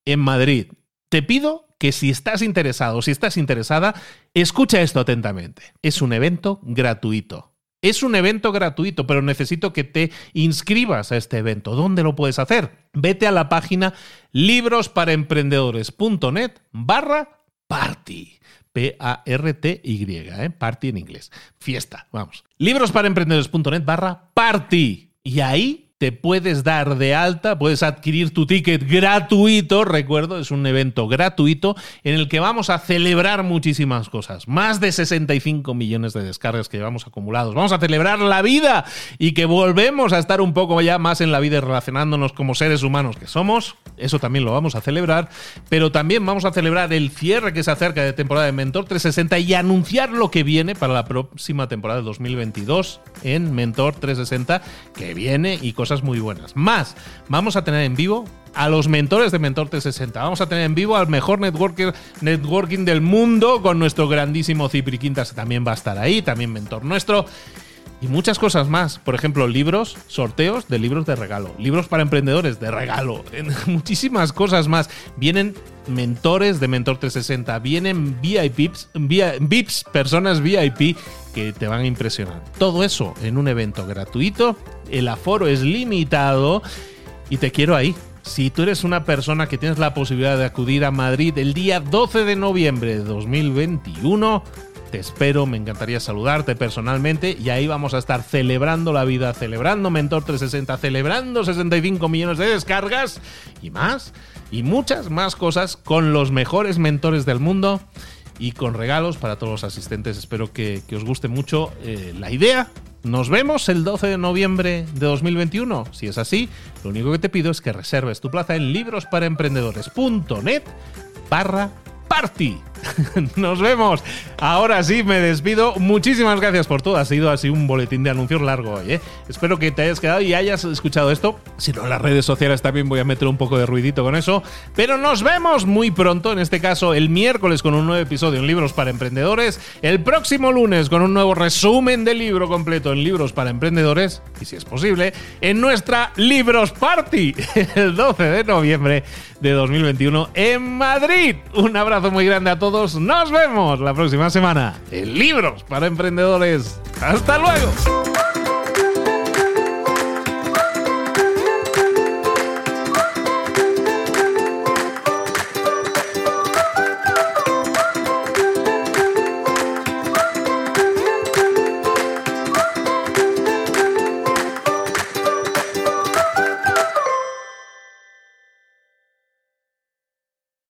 en Madrid. Te pido que si estás interesado, si estás interesada, escucha esto atentamente. Es un evento gratuito. Es un evento gratuito, pero necesito que te inscribas a este evento. ¿Dónde lo puedes hacer? Vete a la página librosparaemprendedores.net barra party. P-A-R-T-Y, ¿eh? party en inglés. Fiesta, vamos. Librosparaemprendedores.net barra party. Y ahí te puedes dar de alta, puedes adquirir tu ticket gratuito, recuerdo, es un evento gratuito en el que vamos a celebrar muchísimas cosas. Más de 65 millones de descargas que llevamos acumulados. Vamos a celebrar la vida y que volvemos a estar un poco ya más en la vida relacionándonos como seres humanos que somos. Eso también lo vamos a celebrar, pero también vamos a celebrar el cierre que se acerca de temporada de Mentor 360 y anunciar lo que viene para la próxima temporada de 2022 en Mentor 360 que viene y cosas muy buenas. Más, vamos a tener en vivo a los mentores de Mentor 360. Vamos a tener en vivo al mejor networker, networking del mundo con nuestro grandísimo Cipri Quintas, también va a estar ahí, también mentor nuestro. Y muchas cosas más. Por ejemplo, libros, sorteos de libros de regalo. Libros para emprendedores de regalo. Muchísimas cosas más. Vienen mentores de Mentor 360. Vienen VIPs, VIPs, personas VIP que te van a impresionar. Todo eso en un evento gratuito. El aforo es limitado. Y te quiero ahí. Si tú eres una persona que tienes la posibilidad de acudir a Madrid el día 12 de noviembre de 2021, te espero, me encantaría saludarte personalmente y ahí vamos a estar celebrando la vida, celebrando Mentor 360, celebrando 65 millones de descargas y más, y muchas más cosas con los mejores mentores del mundo y con regalos para todos los asistentes. Espero que, os guste mucho eh, la idea. Nos vemos el 12 de noviembre de 2021. Si es así, lo único que te pido es que reserves tu plaza en librosparaemprendedores.net barra party. Nos vemos. Ahora sí, me despido. Muchísimas gracias por todo. Ha sido así un boletín de anuncios largo hoy. ¿eh? Espero que te hayas quedado y hayas escuchado esto. Si no, las redes sociales también voy a meter un poco de ruidito con eso. Pero nos vemos muy pronto, en este caso el miércoles con un nuevo episodio en Libros para Emprendedores. El próximo lunes con un nuevo resumen del libro completo en Libros para Emprendedores. Y si es posible, en nuestra Libros Party el 12 de noviembre de 2021 en Madrid. Un abrazo muy grande a todos Nos vemos la próxima semana en Libros para Emprendedores. ¡Hasta luego!